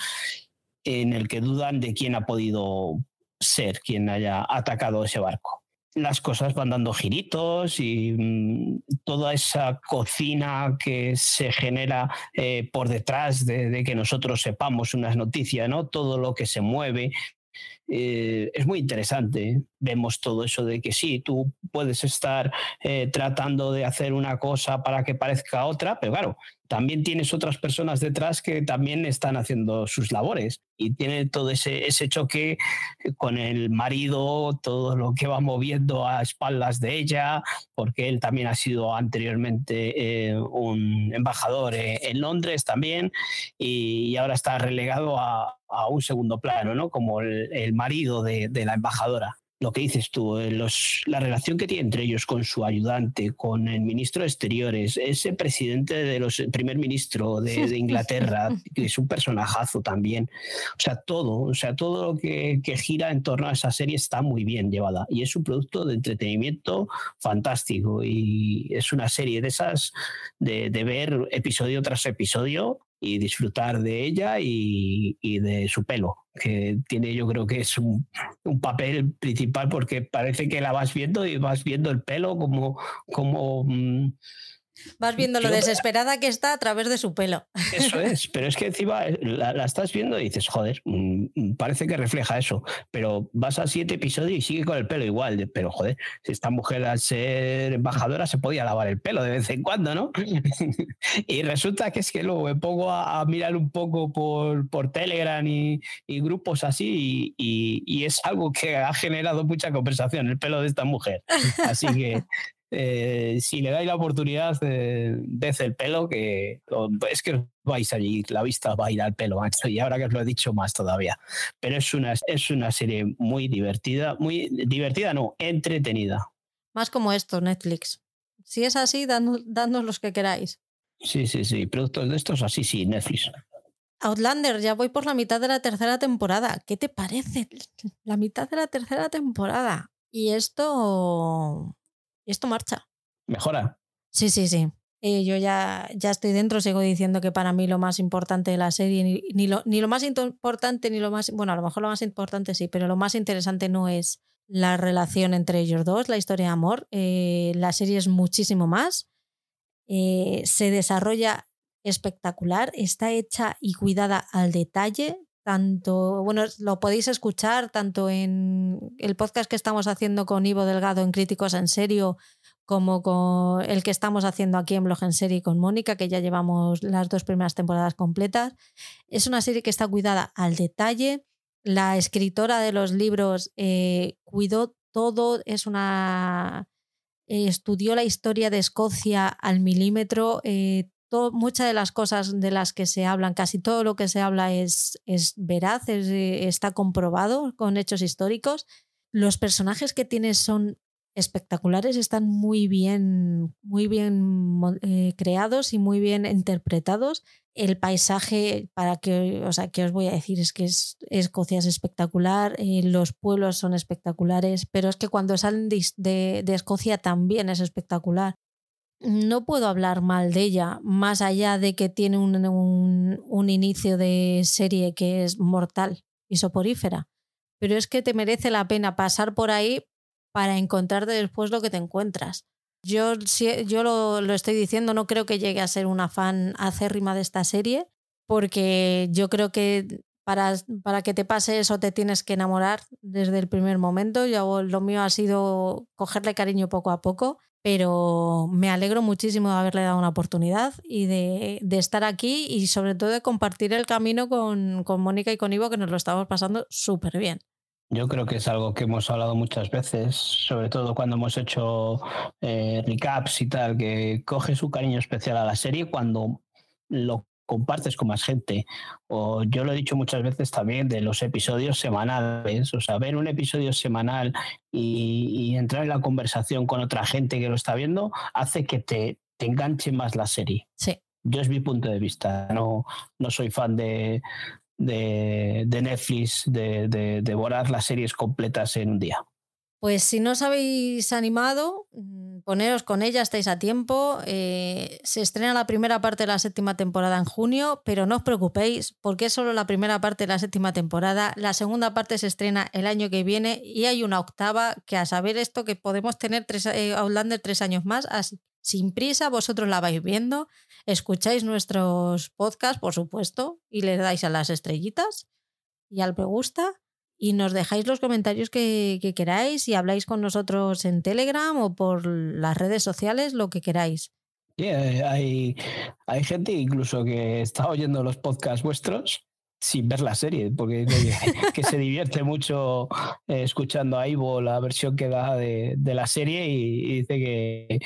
en el que dudan de quién ha podido ser quien haya atacado ese barco. Las cosas van dando giritos y mm, toda esa cocina que se genera eh, por detrás de, que nosotros sepamos unas noticias, ¿no? Todo lo que se mueve, eh, es muy interesante. Vemos todo eso de que sí, tú puedes estar eh, tratando de hacer una cosa para que parezca otra, pero claro, también tienes otras personas detrás que también están haciendo sus labores y tiene todo ese, ese choque con el marido, todo lo que va moviendo a espaldas de ella, porque él también ha sido anteriormente eh, un embajador en Londres también y, ahora está relegado a, un segundo plano, ¿no? Como el, marido de la embajadora lo que dices tú, eh, los, la relación que tiene entre ellos con su ayudante, con el ministro de Exteriores, ese presidente de los, primer ministro de, Inglaterra, que es un personajazo también. O sea, todo, o sea, todo lo que, gira en torno a esa serie está muy bien llevada y es un producto de entretenimiento fantástico y es una serie de esas de, de ver episodio tras episodio y disfrutar de ella y, de su pelo, que tiene yo creo que es un, un, papel principal porque parece que la vas viendo y vas viendo el pelo como, como mm, Vas viendo lo desesperada que está a través de su pelo. Eso es, pero es que encima eh, la, estás viendo y dices, joder, mm, mm, parece que refleja eso, pero vas a siete episodios y sigue con el pelo igual, pero joder, si esta mujer al ser embajadora se podía lavar el pelo de vez en cuando, ¿no? y resulta que es que luego me pongo a, mirar un poco por, por Telegram y, grupos así y, y es algo que ha generado mucha conversación, el pelo de esta mujer. Así que eh, si le dais la oportunidad, eh, el pelo, que es que vais allí, la vista va a ir al pelo, macho, y ahora que os lo he dicho más todavía. Pero es una, es una serie muy divertida, muy divertida, no, entretenida. Más como esto, Netflix. Si es así, dadnos los que queráis. Sí, sí, sí, productos de estos así, sí, Netflix. Outlander, ya voy por la mitad de la tercera temporada. ¿Qué te parece? La mitad de la tercera temporada. Y esto esto marcha. Mejora. Sí, sí, sí. Yo ya, ya estoy dentro, sigo diciendo que para mí lo más importante de la serie, ni, lo, ni lo más importante, ni lo más, bueno, a lo mejor lo más importante sí, pero lo más interesante no es la relación entre ellos dos, la historia de amor. Eh, la serie es muchísimo más. Eh, se desarrolla espectacular, está hecha y cuidada al detalle. Tanto, bueno, lo podéis escuchar tanto en el podcast que estamos haciendo con Ivo Delgado en Críticos en Serio, como con el que estamos haciendo aquí en Blog en Serie con Mónica, que ya llevamos las dos primeras temporadas completas. Es una serie que está cuidada al detalle. La escritora de los libros eh, cuidó todo, es una. Eh, estudió la historia de Escocia al milímetro, eh, muchas de las cosas de las que se hablan, casi todo lo que se habla es, es veraz, eh, está comprobado con hechos históricos. Los personajes que tienes son espectaculares, están muy bien, muy bien eh, creados y muy bien interpretados. El paisaje, para que, o sea, que os voy a decir, es que es, Escocia es espectacular, eh, los pueblos son espectaculares, pero es que cuando salen de Escocia también es espectacular no puedo hablar mal de ella, más allá de que tiene un, inicio de serie que es mortal y soporífera. pero es que te merece la pena pasar por ahí para encontrarte después lo que te encuentras. Yo, yo lo, lo estoy diciendo, no creo que llegue a ser una fan acérrima de esta serie, porque yo creo que para, para, que te pase eso te tienes que enamorar desde el primer momento. Yo, lo mío ha sido cogerle cariño poco a poco, pero me alegro muchísimo de haberle dado una oportunidad y de, de estar aquí y sobre todo de compartir el camino con, con Mónica y con Ivo, que nos lo estamos pasando súper bien. Yo creo que es algo que hemos hablado muchas veces, sobre todo cuando hemos hecho eh, recaps y tal, que coge su cariño especial a la serie cuando lo compartes con más gente. O yo lo he dicho muchas veces también de los episodios semanales, o sea, ver un episodio semanal y, entrar en la conversación con otra gente que lo está viendo hace que te, te enganche más la serie. Sí. Yo es mi punto de vista, no, no soy fan de, de, Netflix de, de devorar las series completas en un día. Pues si no os habéis animado, mm, poneros con ella, estáis a tiempo. Eh, se estrena la primera parte de la séptima temporada en junio, pero no os preocupéis, porque es solo la primera parte de la séptima temporada. La segunda parte se estrena el año que viene y hay una octava que a saber esto que podemos tener tres, eh, tres años más. Sin prisa, vosotros la vais viendo, escucháis nuestros podcasts, por supuesto, y le dais a las estrellitas y al me gusta y nos dejáis los comentarios que, queráis y habláis con nosotros en Telegram o por las redes sociales, lo que queráis. Sí, hay, hay gente incluso que está oyendo los podcasts vuestros sin ver la serie, porque que se divierte mucho eh, escuchando a Ivo la versión que da de, la serie y, dice que,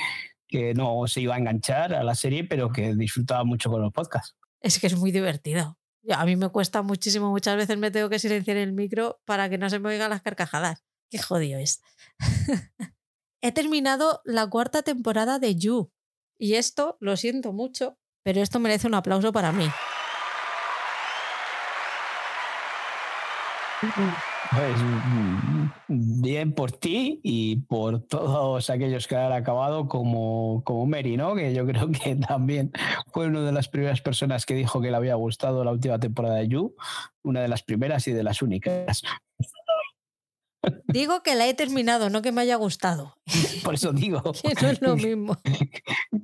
que no se iba a enganchar a la serie, pero que disfrutaba mucho con los podcasts. Es que es muy divertido. A mí me cuesta muchísimo, muchas veces me tengo que silenciar el micro para que no se me oigan las carcajadas. Qué jodido es. He terminado la cuarta temporada de You. Y esto, lo siento mucho, pero esto merece un aplauso para mí. Pues bien por ti y por todos aquellos que han acabado como, como Mary, ¿no? Que yo creo que también fue una de las primeras personas que dijo que le había gustado la última temporada de You, una de las primeras y de las únicas. Digo que la he terminado, no que me haya gustado. Por eso digo. que no es lo mismo.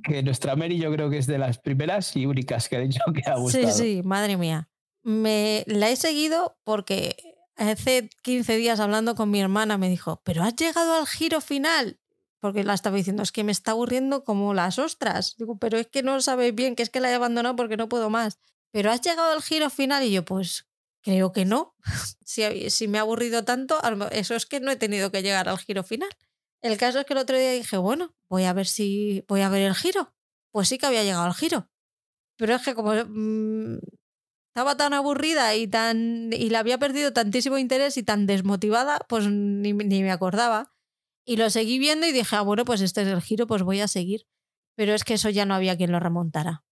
Que nuestra Mary yo creo que es de las primeras y únicas que ha dicho que ha gustado. Sí, sí, madre mía. Me la he seguido porque hace 15 días hablando con mi hermana me dijo, pero has llegado al giro final. Porque la estaba diciendo, es que me está aburriendo como las ostras. Digo, pero es que no sabes bien, que es que la he abandonado porque no puedo más. Pero has llegado al giro final y yo, pues creo que no. si, si me ha aburrido tanto, eso es que no he tenido que llegar al giro final. El caso es que el otro día dije, bueno, voy a ver si voy a ver el giro. Pues sí que había llegado al giro. Pero es que como mm, estaba tan aburrida y tan y le había perdido tantísimo interés y tan desmotivada, pues ni, me acordaba. Y lo seguí viendo y dije, ah, bueno, pues este es el giro, pues voy a seguir. Pero es que eso ya no había quien lo remontara.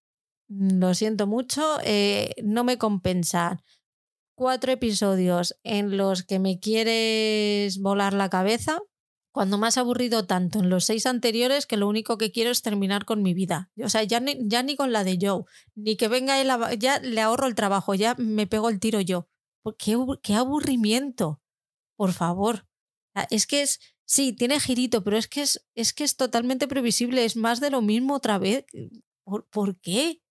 Lo siento mucho, eh, no me compensa. Cuatro episodios en los que me quieres volar la cabeza, cuando me has aburrido tanto en los seis anteriores que lo único que quiero es terminar con mi vida. O sea, ya ni, con la de Joe, ni que venga él, ya le ahorro el trabajo, ya me pego el tiro yo. ¿Qué, qué aburrimiento? Por favor. Es que es, sí, tiene girito, pero es que es, es que es totalmente previsible, es más de lo mismo otra vez. ¿Por, ¿por qué?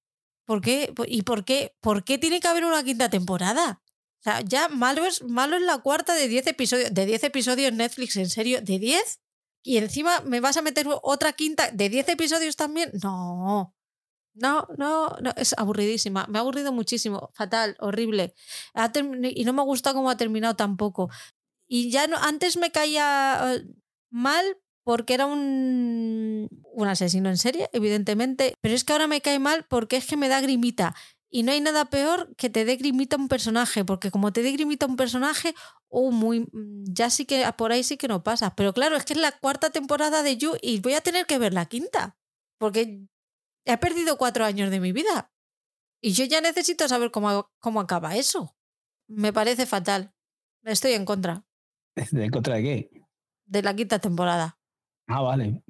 ¿Por qué? ¿Y por qué? ¿Por qué tiene que haber una quinta temporada? O sea, ya malo es, malo es la cuarta de 10 episodios. De 10 episodios Netflix, ¿en serio? ¿De 10? ¿Y encima me vas a meter otra quinta de 10 episodios también? No. No, no, no, es aburridísima. Me ha aburrido muchísimo. Fatal, horrible. y no me gusta cómo ha terminado tampoco. Y ya no, antes me caía eh, mal porque era un, un asesino en serie, evidentemente. Pero es que ahora me cae mal porque es que me da grimita. Y no hay nada peor que te dé grimita un personaje, porque como te dé grimita un personaje, oh, muy, mm, ya sí que por ahí sí que no pasa. Pero claro, es que es la cuarta temporada de You y voy a tener que ver la quinta, porque he perdido cuatro años de mi vida. Y yo ya necesito saber cómo, cómo acaba eso. Me parece fatal. Estoy en contra. ¿En contra de qué? De la quinta temporada. Ah, vale.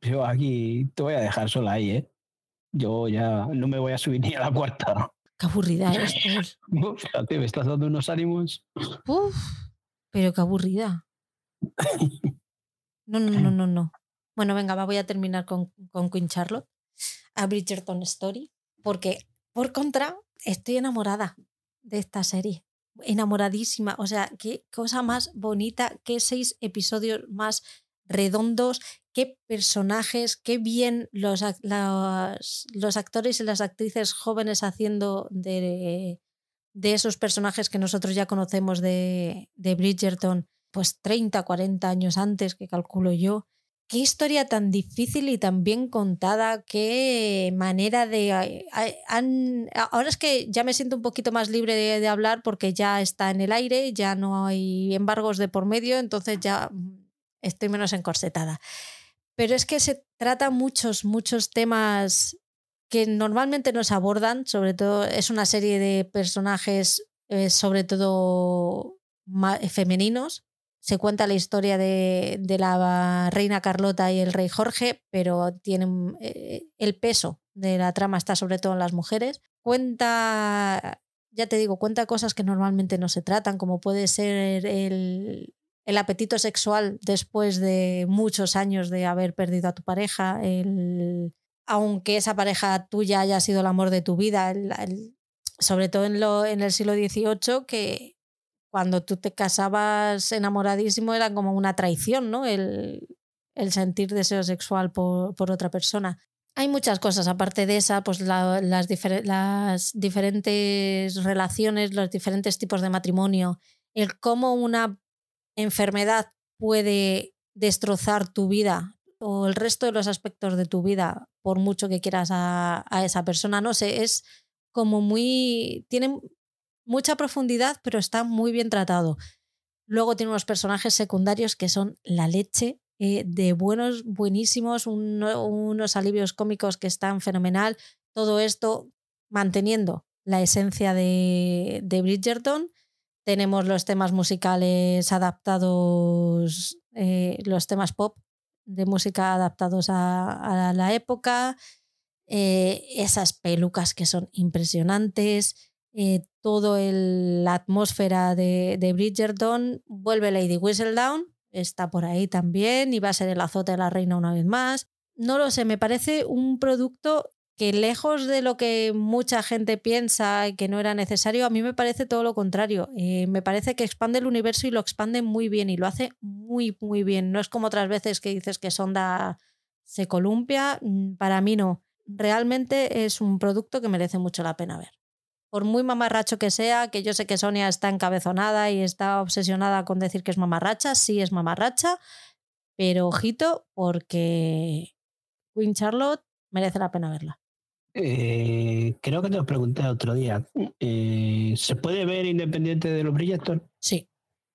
Yo aquí te voy a dejar sola ahí, ¿eh? Yo ya no me voy a subir ni a la cuarta. Qué aburrida es. Fíjate, me estás dando unos ánimos. Uf. Pero qué aburrida. No, no, no, no, no. Bueno, venga, va, voy a terminar con, con Queen Charlotte, a Bridgerton Story, porque por contra estoy enamorada de esta serie. Enamoradísima. O sea, qué cosa más bonita, qué seis episodios más redondos, qué personajes, qué bien los, los, actores y las actrices jóvenes haciendo de, de, esos personajes que nosotros ya conocemos de, de Bridgerton, pues 30, 40 años antes, que calculo yo. Qué historia tan difícil y tan bien contada, qué manera de... ahora es que ya me siento un poquito más libre de, de, hablar porque ya está en el aire, ya no hay embargos de por medio, entonces ya estoy menos encorsetada. Pero es que se trata muchos, muchos temas que normalmente no se abordan, sobre todo es una serie de personajes, eh, sobre todo femeninos. Se cuenta la historia de, de, la reina Carlota y el rey Jorge, pero tienen eh, el peso de la trama está sobre todo en las mujeres. Cuenta, ya te digo, cuenta cosas que normalmente no se tratan, como puede ser el, el apetito sexual después de muchos años de haber perdido a tu pareja, el, aunque esa pareja tuya haya sido el amor de tu vida, sobre todo en, lo, en el siglo XVIII, que cuando tú te casabas enamoradísimo era como una traición, ¿no? El, el sentir deseo sexual por, por, otra persona. Hay muchas cosas, aparte de esa, pues las, las diferentes relaciones, los diferentes tipos de matrimonio, el cómo una enfermedad puede destrozar tu vida o el resto de los aspectos de tu vida, por mucho que quieras a, esa persona. No sé, es como muy. tiene mucha profundidad, pero está muy bien tratado. Luego tiene unos personajes secundarios que son la leche, eh, de buenos, buenísimos, unos alivios cómicos que están fenomenal. Todo esto manteniendo la esencia de, de Bridgerton tenemos los temas musicales adaptados, eh, los temas pop de música adaptados a, la época, eh, esas pelucas que son impresionantes, eh, todo la atmósfera de, de, Bridgerton, vuelve Lady Whistledown, está por ahí también y va a ser el azote de la reina una vez más. No lo sé, me parece un producto que lejos de lo que mucha gente piensa que no era necesario, a mí me parece todo lo contrario. Eh, me parece que expande el universo y lo expande muy bien y lo hace muy, muy bien. No es como otras veces que dices que Sonda se columpia, mm, para mí no. Realmente es un producto que merece mucho la pena ver. Por muy mamarracho que sea, que yo sé que Sonia está encabezonada y está obsesionada con decir que es mamarracha, sí es mamarracha, pero ojito porque Queen Charlotte merece la pena verla. Eh, creo que te lo pregunté otro día. Eh, ¿Se puede ver independiente de los Bridgerton? Sí.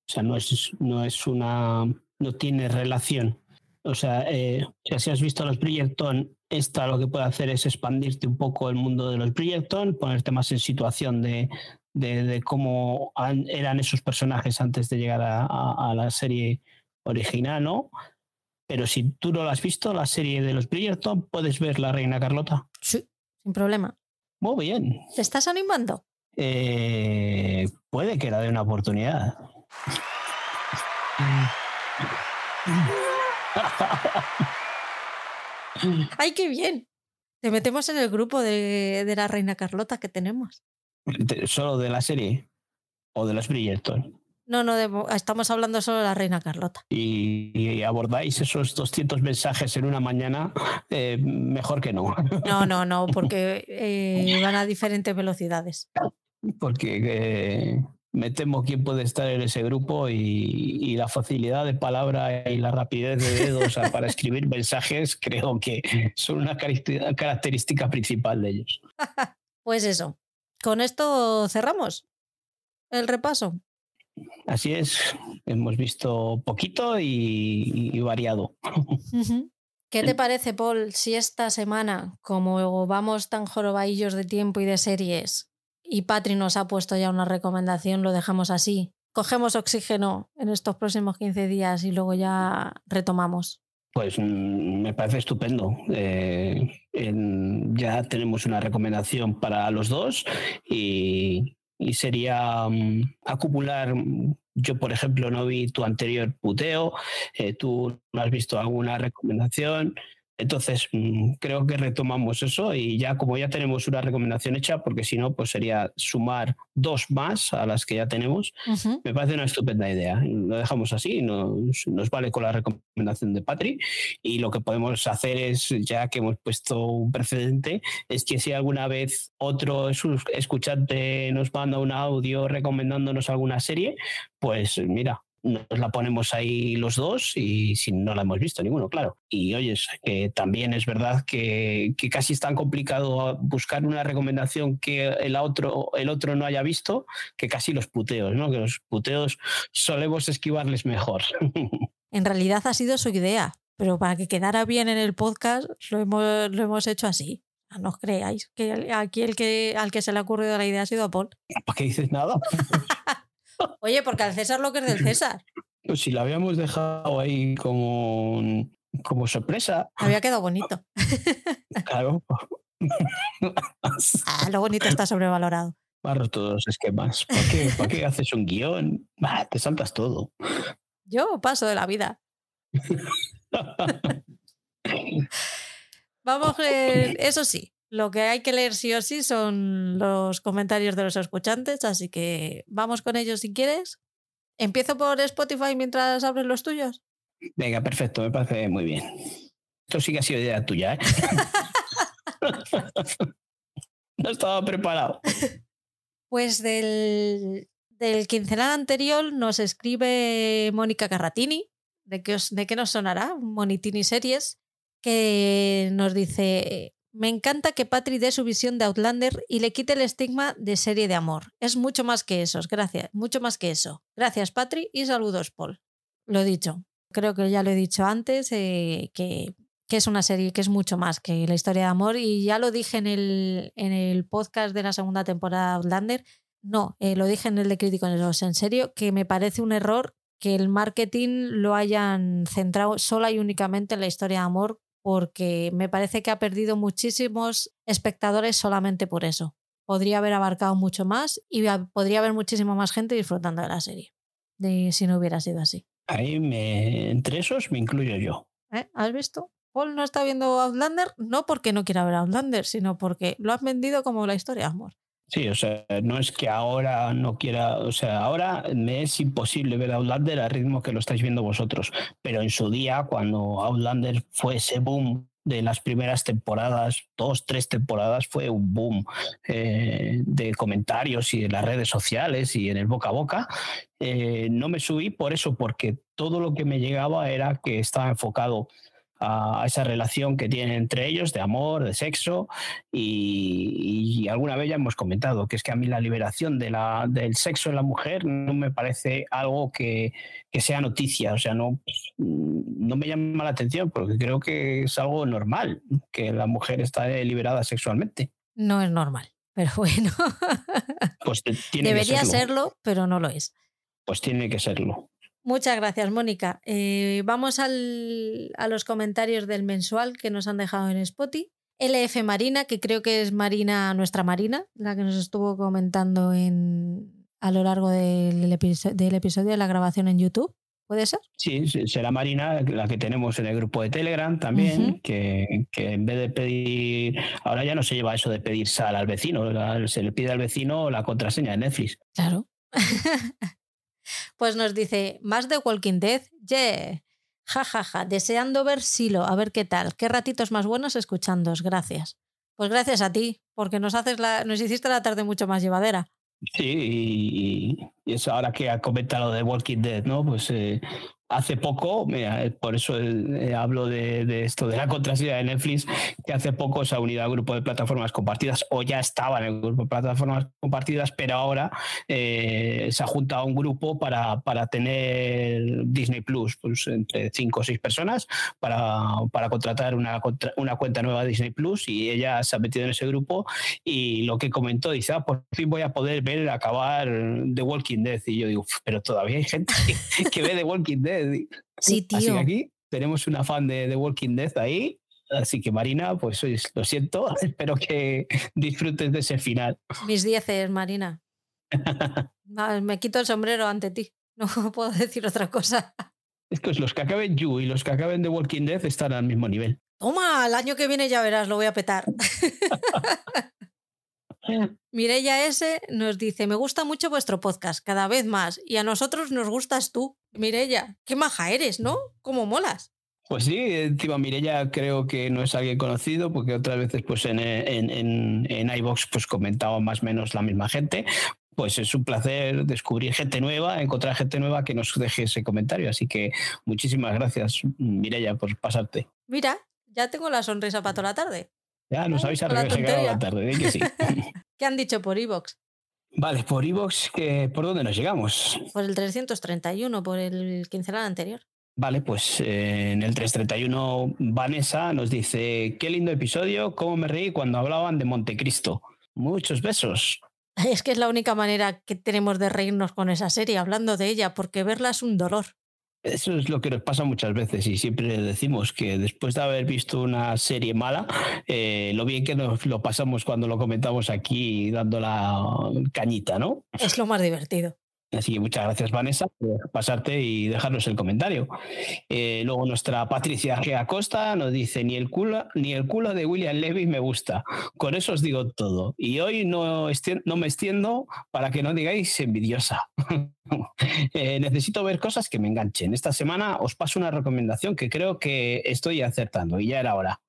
O sea, no es, no es una. No tiene relación. O sea, eh, si has visto los Bridgerton, esta lo que puede hacer es expandirte un poco el mundo de los Bridgerton, ponerte más en situación de, de, cómo eran esos personajes antes de llegar a, a, la serie original, ¿no? Pero si tú no lo has visto, la serie de los Bridgerton, ¿puedes ver La Reina Carlota? Sí sin problema. Muy bien. ¿Te estás animando? Eh, puede que la dé una oportunidad. ¡Ay, qué bien! Te metemos en el grupo de, de la Reina Carlota que tenemos. ¿Solo de la serie? ¿O de los Bridgerton? No, no, estamos hablando solo de la reina Carlota. Y, abordáis esos 200 mensajes en una mañana, eh, mejor que no. No, no, no, porque eh, van a diferentes velocidades. Porque eh, me temo quién puede estar en ese grupo y, la facilidad de palabra y la rapidez de dedos para escribir mensajes creo que son una característica principal de ellos. Pues eso, con esto cerramos el repaso. Así es, hemos visto poquito y, variado. ¿Qué te parece, Paul, si esta semana, como vamos tan jorobadillos de tiempo y de series, y Patri nos ha puesto ya una recomendación, lo dejamos así? Cogemos oxígeno en estos próximos 15 días y luego ya retomamos. Pues mm, me parece estupendo. Eh, ya tenemos una recomendación para los dos y, y sería mm, acumular Yo, por ejemplo, no vi tu anterior puteo, eh, tú no has visto alguna recomendación. Entonces, mm, creo que retomamos eso y ya como ya tenemos una recomendación hecha, porque si no, pues sería sumar dos más a las que ya tenemos, me parece una estupenda idea. Lo dejamos así, nos, nos vale con la recomendación de Patri y lo que podemos hacer es, ya que hemos puesto un precedente, es que si alguna vez otro escuchante nos manda un audio recomendándonos alguna serie, pues mira, nos la ponemos ahí los dos y si no la hemos visto ninguno, claro. Y oye, que también es verdad que, casi es tan complicado buscar una recomendación que el otro, el otro no haya visto que casi los puteos, ¿no? Que los puteos solemos esquivarles mejor. En realidad ha sido su idea, pero para que quedara bien en el podcast lo hemos, lo hemos hecho así. No os creáis que aquí el que al que se le ha ocurrido la idea ha sido a Paul. ¿Para qué dices nada? Oye, porque al César lo que es del César. Pues si la habíamos dejado ahí como, como sorpresa. Había quedado bonito. Claro. ah, lo bonito está sobrevalorado. Barro todos los esquemas. ¿Para qué, ¿Para qué haces un guion? te saltas todo. Yo paso de la vida. Vamos, eh, eso sí, lo que hay que leer sí o sí son los comentarios de los escuchantes, así que vamos con ellos si quieres. Empiezo por Spotify mientras abres los tuyos. Venga, perfecto, me parece muy bien. Esto sí que ha sido idea tuya, ¿eh? no estaba preparado. Pues del, del quincenal anterior nos escribe Mónica Carratini. ¿De qué, ¿De qué nos sonará? Monitini Series, que nos dice me encanta que Patri dé su visión de Outlander y le quite el estigma de serie de amor. Es mucho más que eso, gracias, mucho más que eso. Gracias, Patri, y saludos, Paul. Lo he dicho. Creo que ya lo he dicho antes, eh, que, es una serie que es mucho más que la historia de amor. Y ya lo dije en el, en el podcast de la segunda temporada de Outlander. No, eh, lo dije en el de Críticos en serio, que me parece un error que el marketing lo hayan centrado sola y únicamente en la historia de amor porque me parece que ha perdido muchísimos espectadores solamente por eso. Podría haber abarcado mucho más y podría haber muchísima más gente disfrutando de la serie, de, si no hubiera sido así. Ahí me, entre esos me incluyo yo. ¿Eh? ¿Has visto? Paul no está viendo Outlander no porque no quiera ver Outlander, sino porque lo has vendido como la historia de amor. Sí, o sea, no es que ahora no quiera, o sea, ahora me es imposible ver Outlander al ritmo que lo estáis viendo vosotros, pero en su día, cuando Outlander fue ese boom de las primeras temporadas, dos, tres temporadas, fue un boom eh, de comentarios y en las redes sociales y en el boca a boca. Eh, no me subí por eso, porque todo lo que me llegaba era que estaba enfocado a esa relación que tienen entre ellos de amor, de sexo y, alguna vez ya hemos comentado que es que a mí la liberación de la, del sexo en la mujer no me parece algo que, que sea noticia, o sea, no, no me llama la atención porque creo que es algo normal que la mujer está liberada sexualmente. No es normal, pero bueno. Pues tiene Debería serlo, pero no lo es. Pues tiene que serlo. Muchas gracias, Mónica. Eh, vamos al, a los comentarios del mensual que nos han dejado en Spotify. LF Marina, que creo que es Marina, nuestra Marina, la que nos estuvo comentando en, a lo largo del, del episodio de la grabación en YouTube. ¿Puede ser? Sí, será Marina, la que tenemos en el grupo de Telegram también, que, que, en vez de pedir, ahora ya no se lleva eso de pedir sal al vecino, se le pide al vecino la contraseña de Netflix. Claro. Pues nos dice, más de Walking Dead, yeah. Ja, ja, ja, deseando ver Silo, a ver qué tal. Qué ratitos más buenos escuchándos, gracias. Pues gracias a ti, porque nos, haces la, nos hiciste la tarde mucho más llevadera. Sí, y, eso ahora que ha comentado de Walking Dead, ¿no? Pues eh, hace poco, eh, por eso eh, hablo de, esto de la contraseña de Netflix, que hace poco se ha unido al grupo de plataformas compartidas o ya estaba en el grupo de plataformas compartidas, pero ahora eh, se ha juntado un grupo para, para tener Disney Plus, pues entre cinco o seis personas, para, para contratar una, una cuenta nueva de Disney Plus y ella se ha metido en ese grupo y lo que comentó, dice, ah, por fin voy a poder ver acabar The Walking Dead. Y yo digo, pero todavía hay gente que ve The Walking Dead Sí, tío. Así que aquí tenemos una fan de The Walking Dead ahí. Así que Marina, pues lo siento, espero que disfrutes de ese final. Mis dieces, Marina. Me quito el sombrero ante ti. No puedo decir otra cosa. Es que los que acaben You y los que acaben de Walking Dead están al mismo nivel. Toma, el año que viene ya verás, lo voy a petar. Mireya S nos dice, me gusta mucho vuestro podcast, cada vez más, y a nosotros nos gustas tú. Mireya, qué maja eres, ¿no? ¿Cómo molas? Pues sí, encima Mirella creo que no es alguien conocido, porque otras veces pues en, en, en, en iVox pues comentaba más o menos la misma gente. Pues es un placer descubrir gente nueva, encontrar gente nueva que nos deje ese comentario. Así que muchísimas gracias, Mirella, por pasarte. Mira, ya tengo la sonrisa para toda la tarde. Ya nos habéis arreglado la tarde, ¿eh? que sí. ¿Qué han dicho por iVox? Vale, por iVox, ¿por dónde nos llegamos? Por el 331, por el quincenal anterior. Vale, pues eh, en el 331 Vanessa nos dice, qué lindo episodio, cómo me reí cuando hablaban de Montecristo. Muchos besos. Es que es la única manera que tenemos de reírnos con esa serie, hablando de ella, porque verla es un dolor. Eso es lo que nos pasa muchas veces y siempre decimos que después de haber visto una serie mala, eh, lo bien que nos lo pasamos cuando lo comentamos aquí dando la cañita, ¿no? Es lo más divertido. Así que muchas gracias, Vanessa, por pasarte y dejarnos el comentario. Eh, luego nuestra Patricia G. Acosta nos dice, ni el, culo, ni el culo de William Levy me gusta. Con eso os digo todo. Y hoy no, no me extiendo para que no digáis envidiosa. eh, necesito ver cosas que me enganchen. Esta semana os paso una recomendación que creo que estoy acertando y ya era hora.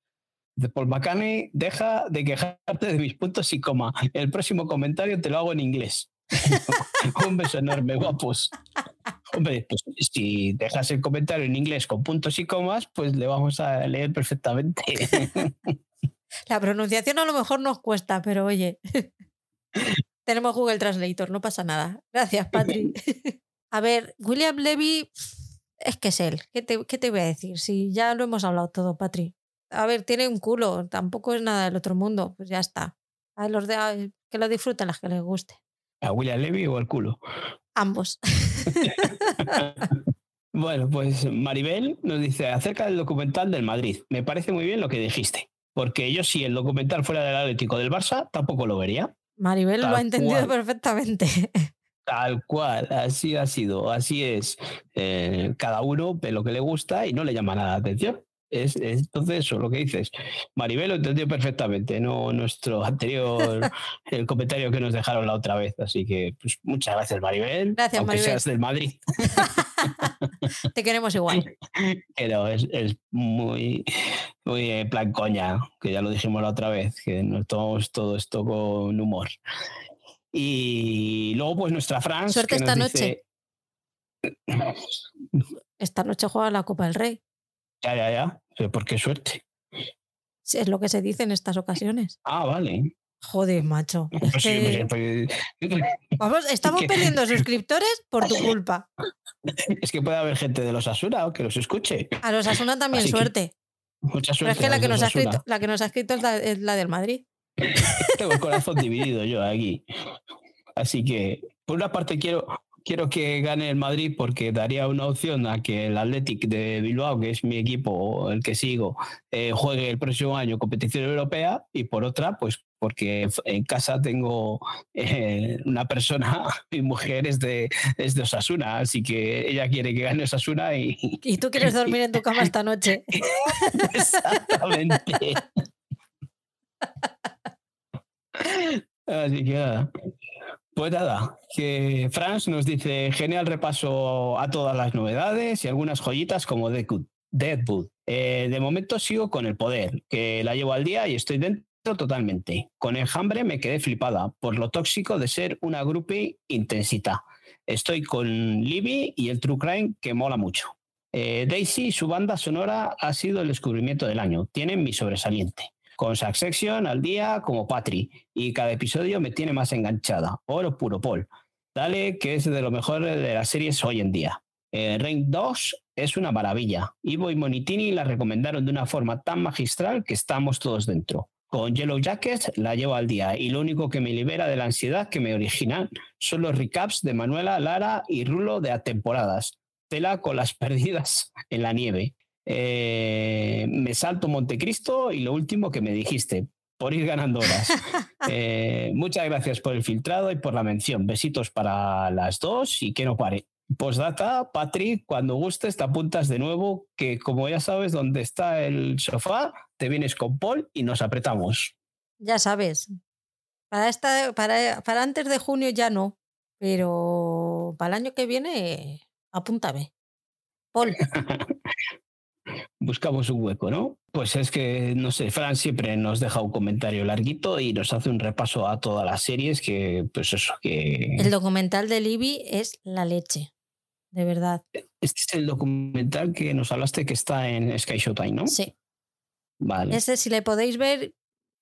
De Paul McCartney, deja de quejarte de mis puntos y coma. El próximo comentario te lo hago en inglés. un beso enorme, guapos. Hombre, pues si dejas el comentario en inglés con puntos y comas, pues le vamos a leer perfectamente. La pronunciación a lo mejor nos cuesta, pero oye, tenemos Google Translator, no pasa nada. Gracias, Patri. A ver, William Levy es que es él. ¿Qué te, ¿Qué te, voy a decir? Si ya lo hemos hablado todo, Patri. A ver, tiene un culo, tampoco es nada del otro mundo, pues ya está. A los de, que lo disfruten las que les guste. ¿A William Levy o al culo? Ambos. bueno, pues Maribel nos dice acerca del documental del Madrid. Me parece muy bien lo que dijiste, porque yo si el documental fuera del Atlético del Barça, tampoco lo vería. Maribel Tal lo ha entendido cual. perfectamente. Tal cual, así ha sido, así es. Eh, cada uno ve lo que le gusta y no le llama nada la atención. Es, es, entonces, eso, lo que dices. Maribel lo entendió perfectamente, no nuestro anterior, el comentario que nos dejaron la otra vez. Así que, pues, muchas gracias, Maribel. Gracias, aunque Maribel. seas del Madrid. Te queremos igual. Pero es, es muy, muy en plan coña, que ya lo dijimos la otra vez, que nos tomamos todo esto con humor. Y luego, pues, nuestra Fran. Suerte que esta nos noche. Dice, Esta noche juega la Copa del Rey. Ya, ya, ya. Pero ¿por qué suerte? Es lo que se dice en estas ocasiones. Ah, vale. Joder, macho. Es Pues sí, que- pues, pues, Vamos, estamos que- perdiendo suscriptores por tu culpa. Es que puede haber gente de los Asuna que los escuche. A los Asuna también Así que suerte. Mucha Pero suerte. es que la que nos ha escrito, la que nos ha escrito es la, es la del Madrid. Tengo el corazón dividido yo aquí. Así que, por una parte, quiero, quiero que gane el Madrid porque daría una opción a que el Athletic de Bilbao, que es mi equipo, el que sigo, eh, juegue el próximo año competición europea. Y por otra, pues porque en casa tengo eh, una persona, mi mujer es de, es de Osasuna, así que ella quiere que gane Osasuna y, Y tú quieres dormir en tu cama esta noche. Exactamente. Así que nada. Pues nada, que Franz nos dice genial repaso a todas las novedades y algunas joyitas como Deadwood. Eh, de momento sigo con el poder, que la llevo al día y estoy dentro totalmente. Con el hambre me quedé flipada por lo tóxico de ser una groupie intensita. Estoy con Libby y el True Crime que mola mucho. Eh, Daisy, su banda sonora ha sido el descubrimiento del año. Tienen mi sobresaliente. Con Succession al día como Patri. Y cada episodio me tiene más enganchada. Oro puro Paul. Dale, que es de lo mejor de las series hoy en día. Eh, Rain 2 es una maravilla. Ivo y Monitini la recomendaron de una forma tan magistral que estamos todos dentro. Con Yellow Jackets la llevo al día y lo único que me libera de la ansiedad que me originan son los recaps de Manuela, Lara y Rulo de temporadas. Tela con las perdidas en la nieve. Eh, me salto Montecristo y lo último que me dijiste, por ir ganando horas. Eh, muchas gracias por el filtrado y por la mención. Besitos para las dos y que no pare. Postdata, Patrick, cuando gustes te apuntas de nuevo, que como ya sabes dónde está el sofá, te vienes con Paul y nos apretamos. Ya sabes. Para, esta, para, para antes de junio ya no, pero para el año que viene, apúntame. Paul. Buscamos un hueco, ¿no? Pues es que, no sé, Fran siempre nos deja un comentario larguito y nos hace un repaso a todas las series que, pues eso, que... El documental de Libby es la leche, de verdad. Este es el documental que nos hablaste que está en Sky Showtime, ¿no? Sí. Vale. Ese, si le podéis ver,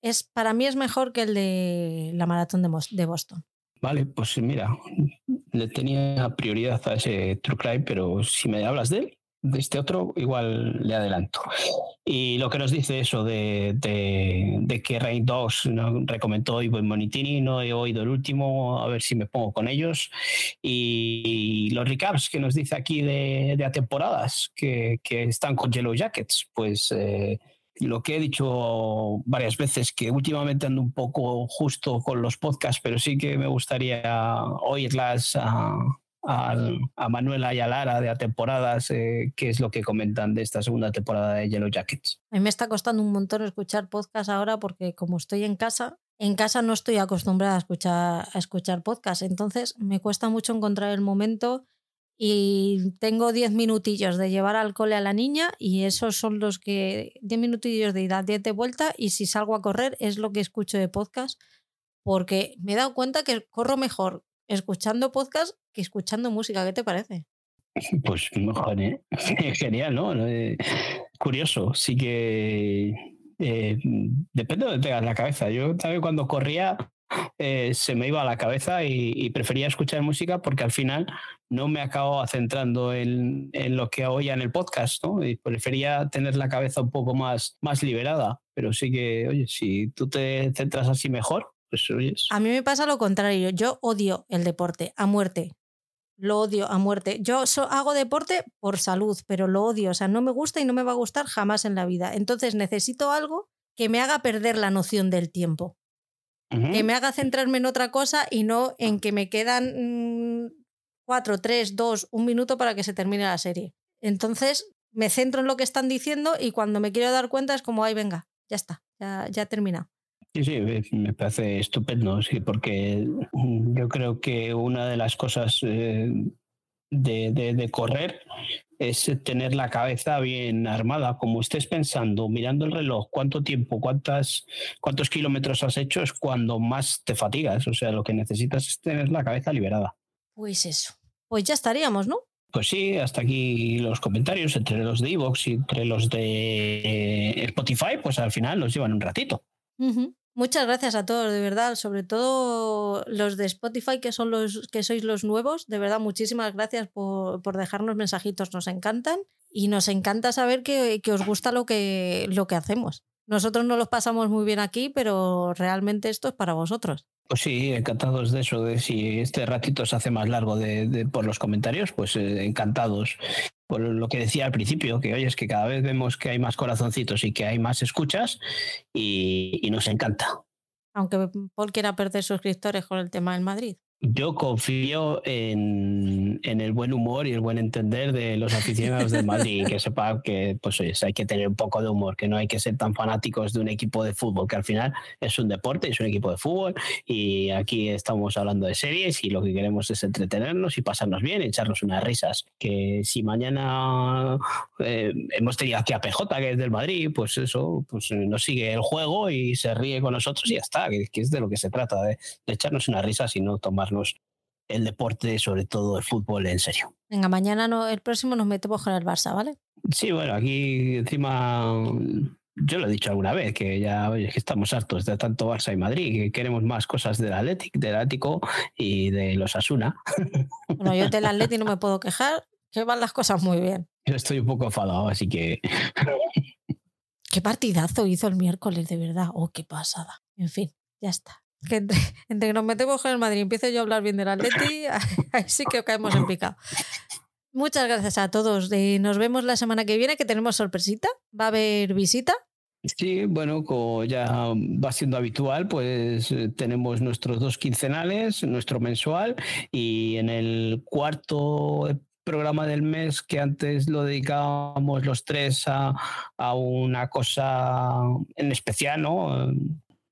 es, para mí es mejor que el de la maratón de, de Boston. Vale, pues mira, le tenía prioridad a ese True Crime, pero si me hablas de él, de este otro, igual le adelanto. Y lo que nos dice eso de, de, que Rain Dogs ¿no? recomendó Ivo Monitini, no he oído el último, a ver si me pongo con ellos. Y los recaps que nos dice aquí de, de temporadas que, que, están con Yellow Jackets, pues eh, lo que he dicho varias veces, que últimamente ando un poco justo con los podcasts, pero sí que me gustaría oírlas a a, Manuela y a Lara de a temporadas, eh, qué es lo que comentan de esta segunda temporada de Yellow Jackets. A mí me está costando un montón escuchar podcast ahora porque como estoy en casa, en casa no estoy acostumbrada a escuchar, a escuchar podcast, entonces me cuesta mucho encontrar el momento y tengo 10 minutillos de llevar al cole a la niña y esos son los que 10 minutillos de ida 10 de vuelta y si salgo a correr es lo que escucho de podcast porque me he dado cuenta que corro mejor escuchando podcast que escuchando música. ¿Qué te parece? Pues mejor, ¿eh? Genial, ¿no? Curioso, sí que eh, depende de donde tengas la cabeza. Yo también cuando corría eh, se me iba a la cabeza y, prefería escuchar música porque al final no me acabo centrando en, en, lo que oía en el podcast, ¿no? Y prefería tener la cabeza un poco más, más liberada. Pero sí que, oye, si tú te centras así mejor, pues. A mí me pasa lo contrario. Yo odio el deporte a muerte lo odio a muerte. Yo hago deporte por salud, pero lo odio. O sea, no me gusta y no me va a gustar jamás en la vida. Entonces necesito algo que me haga perder la noción del tiempo. Que me haga centrarme en otra cosa y no en que me quedan mm, cuatro, tres, dos, un minuto para que se termine la serie. Entonces me centro en lo que están diciendo y cuando me quiero dar cuenta es como, ay, venga, ya está, ya, ya he terminado. Sí, sí, me parece estupendo, sí, porque yo creo que una de las cosas eh, de, correr es tener la cabeza bien armada. Como estés pensando, mirando el reloj, cuánto tiempo, cuántas, cuántos kilómetros has hecho, es cuando más te fatigas. O sea, lo que necesitas es tener la cabeza liberada. Pues eso. Pues ya estaríamos, ¿no? Pues sí, hasta aquí los comentarios entre los de Evox y entre los de Spotify, pues al final nos llevan un ratito. Muchas gracias a todos, de verdad, sobre todo los de Spotify, que son los que sois los nuevos. De verdad, muchísimas gracias por, dejarnos mensajitos, nos encantan. Y nos encanta saber que, que, os gusta lo que, lo que hacemos. Nosotros no los pasamos muy bien aquí, pero realmente esto es para vosotros. Pues sí, encantados de eso, de si este ratito se hace más largo de, por los comentarios, pues eh, encantados. Por lo que decía al principio, que oye, es que cada vez vemos que hay más corazoncitos y que hay más escuchas y, nos encanta. Aunque Paul quiera perder suscriptores con el tema del Madrid. Yo confío en, el buen humor y el buen entender de los aficionados del Madrid, que sepan que pues, hay que tener un poco de humor, que no hay que ser tan fanáticos de un equipo de fútbol, que al final es un deporte, es un equipo de fútbol y aquí estamos hablando de series y lo que queremos es entretenernos y pasarnos bien, echarnos unas risas. Que si mañana eh, hemos tenido aquí a PJ, que es del Madrid, pues eso, pues nos sigue el juego y se ríe con nosotros y ya está, que, es de lo que se trata, de, de echarnos unas risas y no tomar el deporte, sobre todo el fútbol, en serio. Venga, mañana no, el próximo nos metemos con el Barça, ¿vale? Sí, bueno, aquí encima yo lo he dicho alguna vez, que ya que estamos hartos de tanto Barça y Madrid, que queremos más cosas del Atlético, del Atlético y de los Asuna. Bueno, yo del Atlético no me puedo quejar, que van las cosas muy bien. Yo estoy un poco enfadado, así que... Qué partidazo hizo el miércoles, de verdad. Oh, qué pasada. En fin, ya está que entre, que nos metemos con el Madrid y empiezo yo a hablar bien del Atleti, ahí sí que caemos en picado. Muchas gracias a todos. nos vemos la semana que viene, que tenemos sorpresita. Va a haber visita. Sí, bueno, como ya va siendo habitual, pues eh, tenemos nuestros dos quincenales, nuestro mensual y en el cuarto programa del mes que antes lo dedicábamos los tres a, a una cosa en especial, ¿no?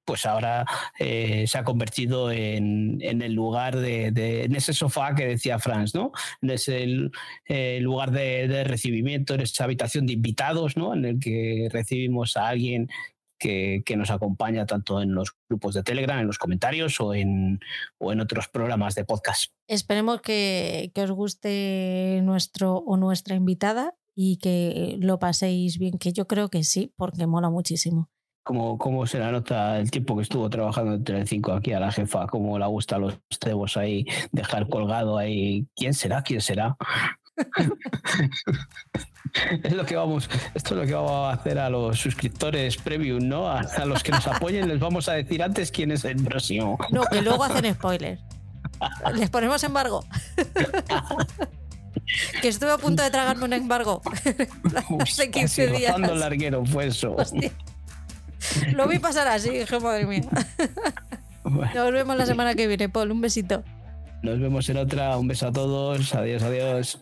Pues ahora eh, se ha convertido en, el lugar de, en ese sofá que decía Franz, ¿no? En ese eh, lugar de, recibimiento, en esa habitación de invitados, ¿no? En el que recibimos a alguien que, nos acompaña tanto en los grupos de Telegram, en los comentarios o en, o en otros programas de podcast. Esperemos que, que os guste nuestro o nuestra invitada y que lo paséis bien, que yo creo que sí, porque mola muchísimo cómo, cómo se la nota el tiempo que estuvo trabajando en Telecinco aquí a la jefa, cómo le gusta los cebos ahí, dejar colgado ahí. ¿Quién será? ¿Quién será? es lo que vamos, esto es lo que vamos a hacer a los suscriptores premium, ¿no? A, los que nos apoyen les vamos a decir antes quién es el próximo. No, que luego hacen spoiler. Les ponemos embargo. que estuve a punto de tragarme un embargo hace 15 días. larguero fue eso. Lo vi pasar así, dije, madre mía. Nos vemos la semana que viene, Paul. Un besito. Nos vemos en otra. Un beso a todos. Adiós, adiós.